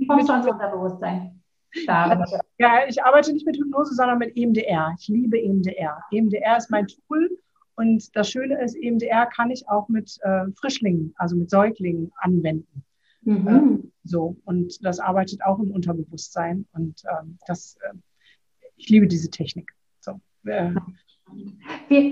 Kommst du ans Unterbewusstsein? Ja, ich arbeite nicht mit Hypnose, sondern mit EMDR. Ich liebe EMDR. EMDR ist mein Tool und das Schöne ist, EMDR kann ich auch mit äh, Frischlingen, also mit Säuglingen anwenden. Mhm. Ähm, so, und das arbeitet auch im Unterbewusstsein und ähm, das, äh, ich liebe diese Technik. So, äh.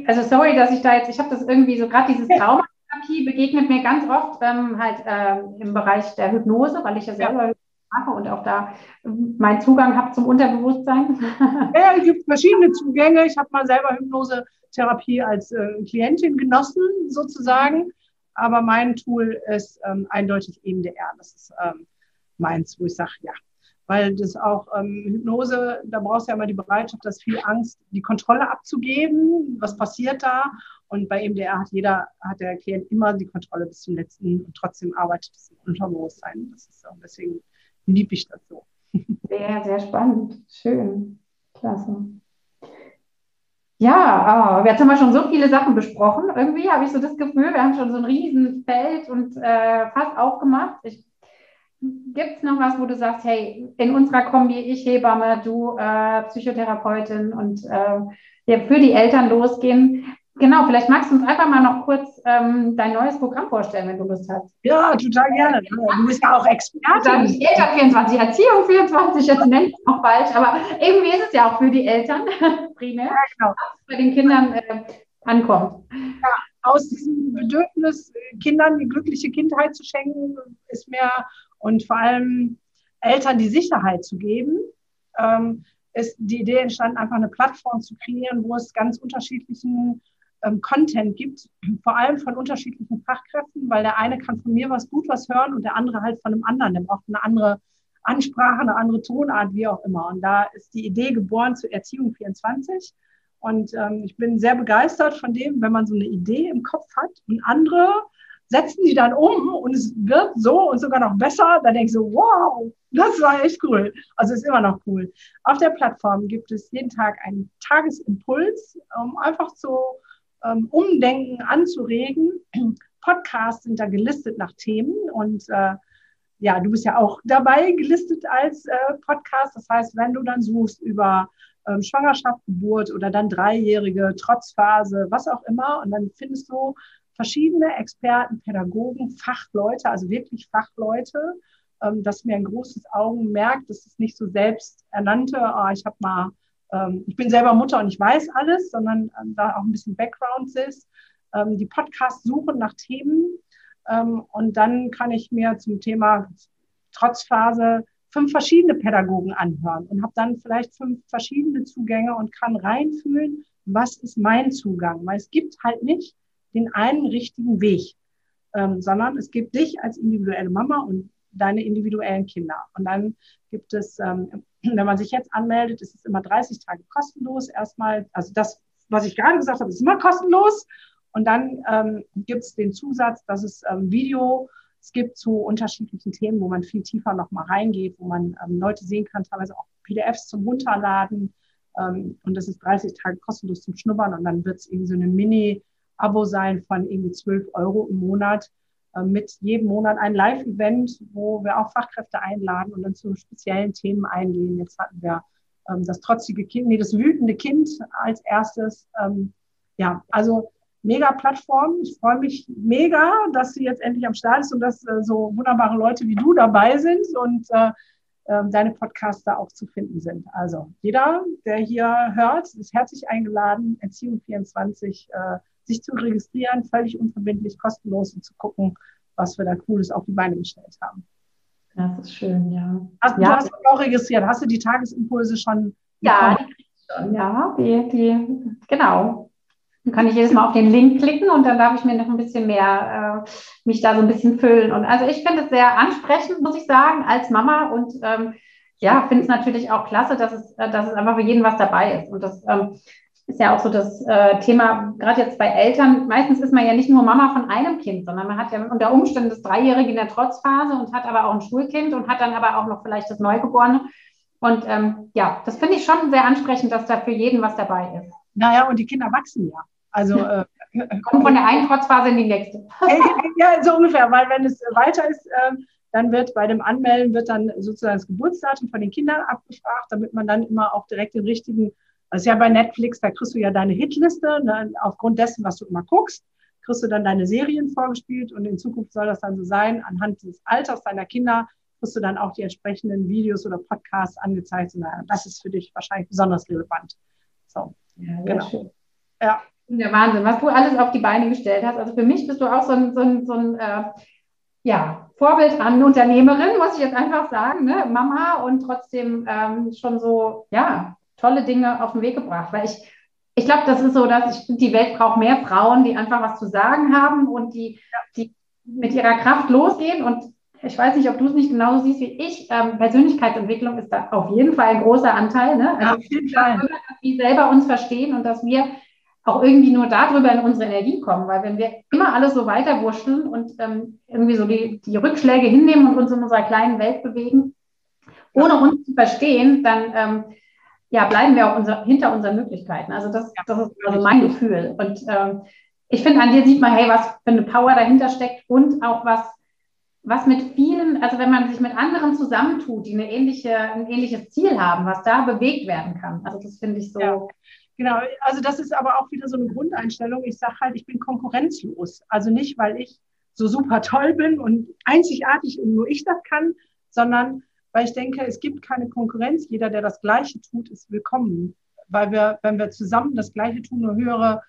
Also sorry, dass ich da jetzt, ich habe das irgendwie so gerade dieses Traumatherapie begegnet mir ganz oft ähm, halt äh, im Bereich der Hypnose, weil ich ja selber mache und auch da meinen Zugang habe zum Unterbewusstsein. Ja, es gibt verschiedene Zugänge. Ich habe mal selber Hypnosetherapie als äh, Klientin genossen, sozusagen. Aber mein Tool ist ähm, eindeutig EMDR. Das ist ähm, meins, wo ich sage, ja. Weil das auch ähm, Hypnose, da brauchst du ja immer die Bereitschaft, dass viel Angst, die Kontrolle abzugeben. Was passiert da? Und bei EMDR hat jeder, hat der Klient immer die Kontrolle bis zum letzten und trotzdem arbeitet es im Unterbewusstsein. Das ist so. Deswegen liebe ich das so. Sehr, sehr spannend. Schön. Klasse. Ja, oh, jetzt haben wir schon so viele Sachen besprochen. Irgendwie habe ich so das Gefühl, wir haben schon so ein Riesenfeld und äh, fast aufgemacht. Gibt es noch was, wo du sagst, hey, in unserer Kombi, ich Hebamme, du äh, Psychotherapeutin und äh, für die Eltern losgehen. Genau, vielleicht magst du uns einfach mal noch kurz ähm, dein neues Programm vorstellen, wenn du Lust hast. Ja, total gerne. Du bist ja auch Expertin. Die Eltern 24, Erziehung 24, jetzt nenne ich es noch falsch, aber irgendwie ist es ja auch für die Eltern primär, ja, genau. was bei den Kindern äh, ankommt. Ja, aus diesem Bedürfnis, Kindern eine glückliche Kindheit zu schenken, ist mir und vor allem Eltern die Sicherheit zu geben, ähm, ist die Idee entstanden, einfach eine Plattform zu kreieren, wo es ganz unterschiedlichen ähm, Content gibt, vor allem von unterschiedlichen Fachkräften, weil der eine kann von mir was gut was hören und der andere halt von einem anderen. Der braucht eine andere Ansprache, eine andere Tonart, wie auch immer. Und da ist die Idee geboren zu Erziehung 24. Und ähm, ich bin sehr begeistert von dem, wenn man so eine Idee im Kopf hat und andere setzen die dann um und es wird so und sogar noch besser. Da denke ich so, wow, das war echt cool. Also ist immer noch cool. Auf der Plattform gibt es jeden Tag einen Tagesimpuls, um einfach so ähm, Umdenken anzuregen. Podcasts sind da gelistet nach Themen und äh, ja, du bist ja auch dabei gelistet als äh, Podcast. Das heißt, wenn du dann suchst über ähm, Schwangerschaft, Geburt oder dann Dreijährige, Trotzphase, was auch immer, und dann findest du verschiedene Experten, Pädagogen, Fachleute, also wirklich Fachleute. Ähm, dass mir ein großes Augenmerk, das ist nicht so selbsternannte, oh, ich habe mal ähm, ich bin selber Mutter und ich weiß alles, sondern ähm, da auch ein bisschen Background ist. Ähm, die Podcasts suchen nach Themen ähm, und dann kann ich mir zum Thema Trotzphase fünf verschiedene Pädagogen anhören und habe dann vielleicht fünf verschiedene Zugänge und kann reinfühlen, was ist mein Zugang, weil es gibt halt nicht den einen richtigen Weg, ähm, sondern es gibt dich als individuelle Mama und deine individuellen Kinder. Und dann gibt es, ähm, wenn man sich jetzt anmeldet, ist es immer 30 Tage kostenlos. Erstmal, also das, was ich gerade gesagt habe, ist immer kostenlos. Und dann ähm, gibt es den Zusatz, dass es ähm, Video es gibt zu unterschiedlichen Themen, wo man viel tiefer noch mal reingeht, wo man ähm, Leute sehen kann, teilweise auch PDFs zum Runterladen. Ähm, und das ist 30 Tage kostenlos zum Schnuppern. Und dann wird es irgendwie so eine Mini-Abo sein von irgendwie 12 Euro im Monat mit jedem Monat ein Live-Event, wo wir auch Fachkräfte einladen und dann zu speziellen Themen eingehen. Jetzt hatten wir ähm, das trotzige Kind, nee, das wütende Kind als erstes. Ähm, ja, also mega Plattform. Ich freue mich mega, dass sie jetzt endlich am Start ist und dass äh, so wunderbare Leute wie du dabei sind und äh, äh, deine Podcasts da auch zu finden sind. Also jeder, der hier hört, ist herzlich eingeladen, Erziehung 24 äh, sich zu registrieren, völlig unverbindlich, kostenlos und zu gucken, was wir da Cooles auf die Beine gestellt haben. Das ist schön, ja. Hast, ja. Du hast auch registriert. Hast du die Tagesimpulse schon? Ja, schon, ja, die, die, genau. Dann kann ich jedes Mal auf den Link klicken und dann darf ich mir noch ein bisschen mehr äh, mich da so ein bisschen füllen. Und also ich finde es sehr ansprechend, muss ich sagen, als Mama. Und ähm, ja, finde es natürlich auch klasse, dass es, äh, dass es einfach für jeden was dabei ist. Und das ähm, ist ja auch so das äh, Thema, gerade jetzt bei Eltern, meistens ist man ja nicht nur Mama von einem Kind, sondern man hat ja unter Umständen das Dreijährige in der Trotzphase und hat aber auch ein Schulkind und hat dann aber auch noch vielleicht das Neugeborene. Und ähm, ja, das finde ich schon sehr ansprechend, dass da für jeden was dabei ist. Naja, und die Kinder wachsen ja. Also äh, kommt von der einen Trotzphase in die nächste. ja, so ungefähr, weil wenn es weiter ist, äh, dann wird bei dem Anmelden wird dann sozusagen das Geburtsdatum von den Kindern abgefragt, damit man dann immer auch direkt den richtigen, also ja bei Netflix, da kriegst du ja deine Hitliste, ne, aufgrund dessen, was du immer guckst, kriegst du dann deine Serien vorgespielt und in Zukunft soll das dann so sein, anhand des Alters deiner Kinder kriegst du dann auch die entsprechenden Videos oder Podcasts angezeigt. Und das ist für dich wahrscheinlich besonders relevant. So, ja, genau. Schön. Ja. Der Wahnsinn, was du alles auf die Beine gestellt hast. Also für mich bist du auch so ein, so ein, so ein äh, ja, Vorbild an Unternehmerin, muss ich jetzt einfach sagen, ne? Mama und trotzdem ähm, schon so, ja, tolle Dinge auf den Weg gebracht. Weil ich, ich glaube, das ist so, dass ich die Welt braucht mehr Frauen, die einfach was zu sagen haben und die, die mit ihrer Kraft losgehen. Und ich weiß nicht, ob du es nicht genauso siehst wie ich. Ähm, Persönlichkeitsentwicklung ist da auf jeden Fall ein großer Anteil. Ne? Also, auf jeden Fall. Dass wir selber uns verstehen und dass wir auch irgendwie nur darüber in unsere Energie kommen, weil wenn wir immer alles so weiterwurschteln und ähm, irgendwie so die, die Rückschläge hinnehmen und uns in unserer kleinen Welt bewegen, ohne uns zu verstehen, dann ähm, ja, bleiben wir auch unser, hinter unseren Möglichkeiten. Also das, das ist also mein Gefühl. Und ähm, ich finde, an dir sieht man, hey, was für eine Power dahinter steckt und auch was, was mit vielen, also wenn man sich mit anderen zusammentut, die eine ähnliche, ein ähnliches Ziel haben, was da bewegt werden kann. Also das finde ich so. Ja. Genau, also das ist aber auch wieder so eine Grundeinstellung. Ich sage halt, ich bin konkurrenzlos. Also nicht, weil ich so super toll bin und einzigartig und nur ich das kann, sondern weil ich denke, es gibt keine Konkurrenz. Jeder, der das Gleiche tut, ist willkommen, weil wir, wenn wir zusammen das Gleiche tun, eine höhere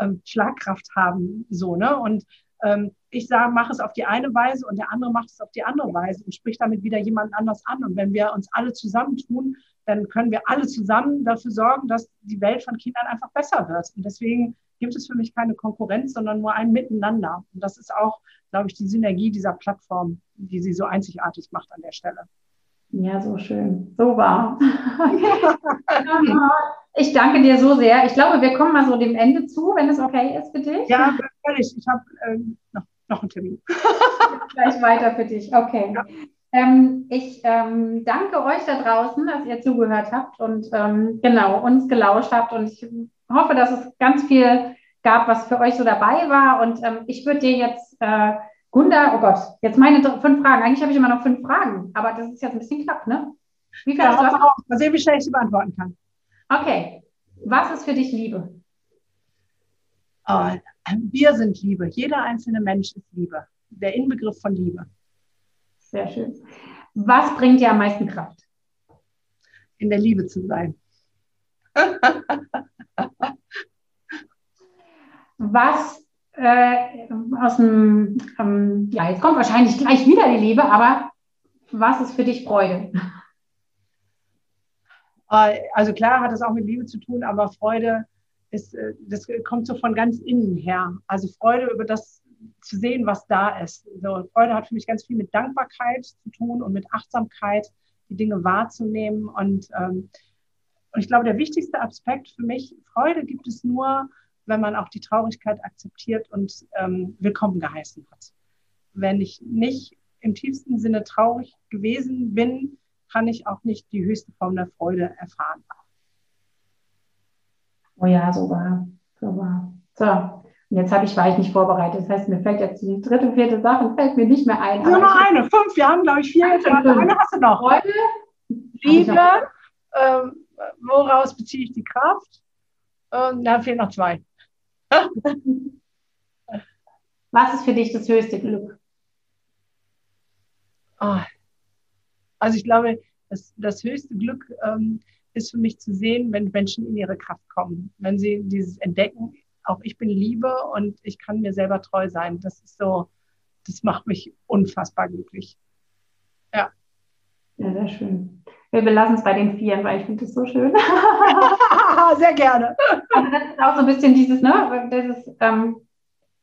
ähm, Schlagkraft haben. So, ne? Und ähm, ich sage, mach es auf die eine Weise und der andere macht es auf die andere Weise und spricht damit wieder jemand anders an. Und wenn wir uns alle zusammentun, dann können wir alle zusammen dafür sorgen, dass die Welt von Kindern einfach besser wird. Und deswegen gibt es für mich keine Konkurrenz, sondern nur ein Miteinander. Und das ist auch, glaube ich, die Synergie dieser Plattform, die sie so einzigartig macht an der Stelle. Ja, so schön. So wahr. ich danke dir so sehr. Ich glaube, wir kommen mal so dem Ende zu, wenn es okay ist für dich. Ja, völlig. Ich habe ähm, noch, noch einen Termin. Gleich weiter für dich. Okay. Ja. Ähm, ich ähm, danke euch da draußen, dass ihr zugehört habt und ähm, genau uns gelauscht habt. Und ich hoffe, dass es ganz viel gab, was für euch so dabei war. Und ähm, ich würde dir jetzt, äh, Gunda, oh Gott, jetzt meine fünf Fragen. Eigentlich habe ich immer noch fünf Fragen, aber das ist jetzt ein bisschen knapp, ne? Wie viel ja, hast du? Auch. Mal sehen, wie schnell ich sie beantworten kann. Okay. Was ist für dich Liebe? Äh, oh, wir sind Liebe. Jeder einzelne Mensch ist Liebe. Der Inbegriff von Liebe. Sehr schön. Was bringt dir am meisten Kraft? In der Liebe zu sein. Was äh, aus dem, ähm, ja, jetzt kommt wahrscheinlich gleich wieder die Liebe, aber was ist für dich Freude? Äh, also klar hat es auch mit Liebe zu tun, aber Freude ist, äh, das kommt so von ganz innen her. Also Freude über das zu sehen, was da ist. So, Freude hat für mich ganz viel mit Dankbarkeit zu tun und mit Achtsamkeit, die Dinge wahrzunehmen. Und, ähm, und ich glaube, der wichtigste Aspekt für mich, Freude gibt es nur, wenn man auch die Traurigkeit akzeptiert und ähm, willkommen geheißen hat. Wenn ich nicht im tiefsten Sinne traurig gewesen bin, kann ich auch nicht die höchste Form der Freude erfahren. Oh ja, so war. So war. So, und jetzt habe ich, war ich nicht vorbereitet. Das heißt, mir fällt jetzt die dritte, vierte Sache, fällt mir nicht mehr ein. Nur noch eine, fünf. Wir haben, glaube ich, vier. Jetzt eine hast du noch. Freude, Liebe, ähm, woraus beziehe ich die Kraft? Und da fehlen noch zwei. Was ist für dich das höchste Glück? Oh. Also ich glaube, das, das höchste Glück ähm, ist für mich zu sehen, wenn Menschen in ihre Kraft kommen, wenn sie dieses entdecken, auch ich bin Liebe und ich kann mir selber treu sein. Das ist so, das macht mich unfassbar glücklich. Ja. Ja, sehr schön. Wir belassen es bei den Vieren, weil ich finde das so schön. sehr gerne. Also das ist auch so ein bisschen dieses, ne, dieses, ähm,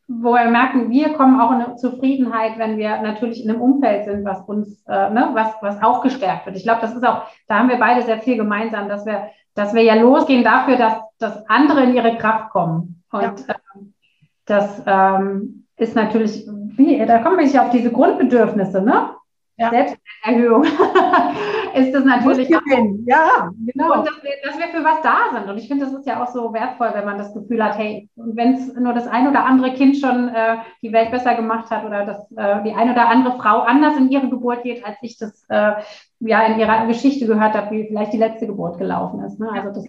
wo wir merken, wir kommen auch in eine Zufriedenheit, wenn wir natürlich in einem Umfeld sind, was uns, äh, ne, was, was auch gestärkt wird. Ich glaube, das ist auch, da haben wir beide sehr viel gemeinsam, dass wir, dass wir ja losgehen dafür, dass, dass andere in ihre Kraft kommen. Und ja. ähm, das ähm, ist natürlich, wie, da kommen wir ja auf diese Grundbedürfnisse, ne? Ja. Selbsterhöhung ist das natürlich. Gewinnen. Ja, genau. Und dass wir, dass wir für was da sind. Und ich finde, das ist ja auch so wertvoll, wenn man das Gefühl hat, hey, wenn es nur das ein oder andere Kind schon äh, die Welt besser gemacht hat oder dass äh, die eine oder andere Frau anders in ihre Geburt geht, als ich das äh, ja in ihrer Geschichte gehört habe, wie vielleicht die letzte Geburt gelaufen ist. Ne? Also das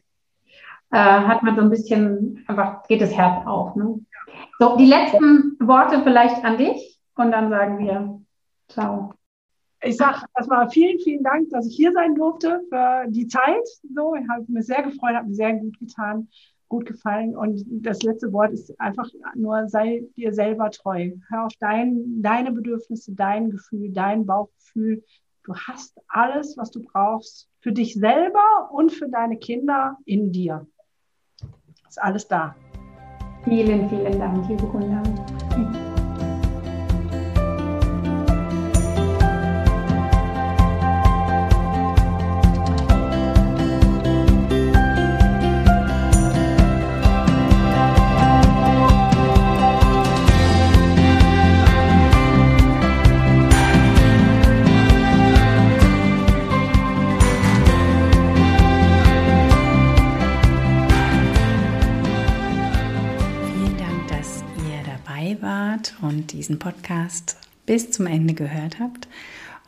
äh, hat man so ein bisschen, einfach geht das Herz auf. Ne? So, die letzten Worte vielleicht an dich und dann sagen wir Ciao. Ich sage erstmal vielen, vielen Dank, dass ich hier sein durfte für die Zeit. So, ich habe mich sehr gefreut, hat mir sehr gut getan, gut gefallen. Und das letzte Wort ist einfach nur, sei dir selber treu. Hör auf dein, deine Bedürfnisse, dein Gefühl, dein Bauchgefühl. Du hast alles, was du brauchst für dich selber und für deine Kinder in dir. Ist alles da. Vielen, vielen Dank, liebe Gunda. Diesen Podcast bis zum Ende gehört habt.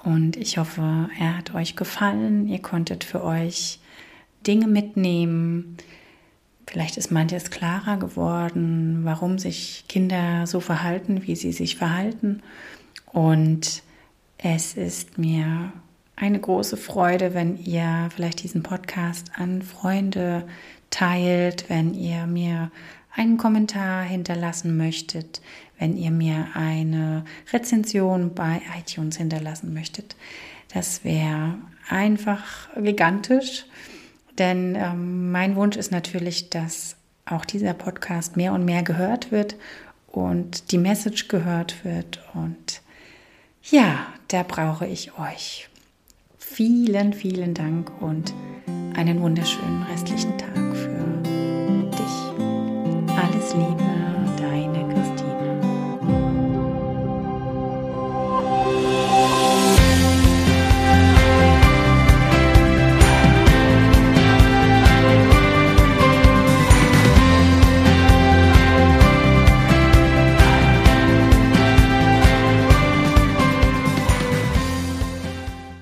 Und ich hoffe, er hat euch gefallen. Ihr konntet für euch Dinge mitnehmen. Vielleicht ist manches klarer geworden, warum sich Kinder so verhalten, wie sie sich verhalten. Und es ist mir eine große Freude, wenn ihr vielleicht diesen Podcast an Freunde teilt, wenn ihr mir einen Kommentar hinterlassen möchtet, wenn ihr mir eine Rezension bei iTunes hinterlassen möchtet. Das wäre einfach gigantisch, denn ähm, mein Wunsch ist natürlich, dass auch dieser Podcast mehr und mehr gehört wird und die Message gehört wird. Und ja, da brauche ich euch. Vielen, vielen Dank und einen wunderschönen restlichen Tag für dich. Alles Liebe.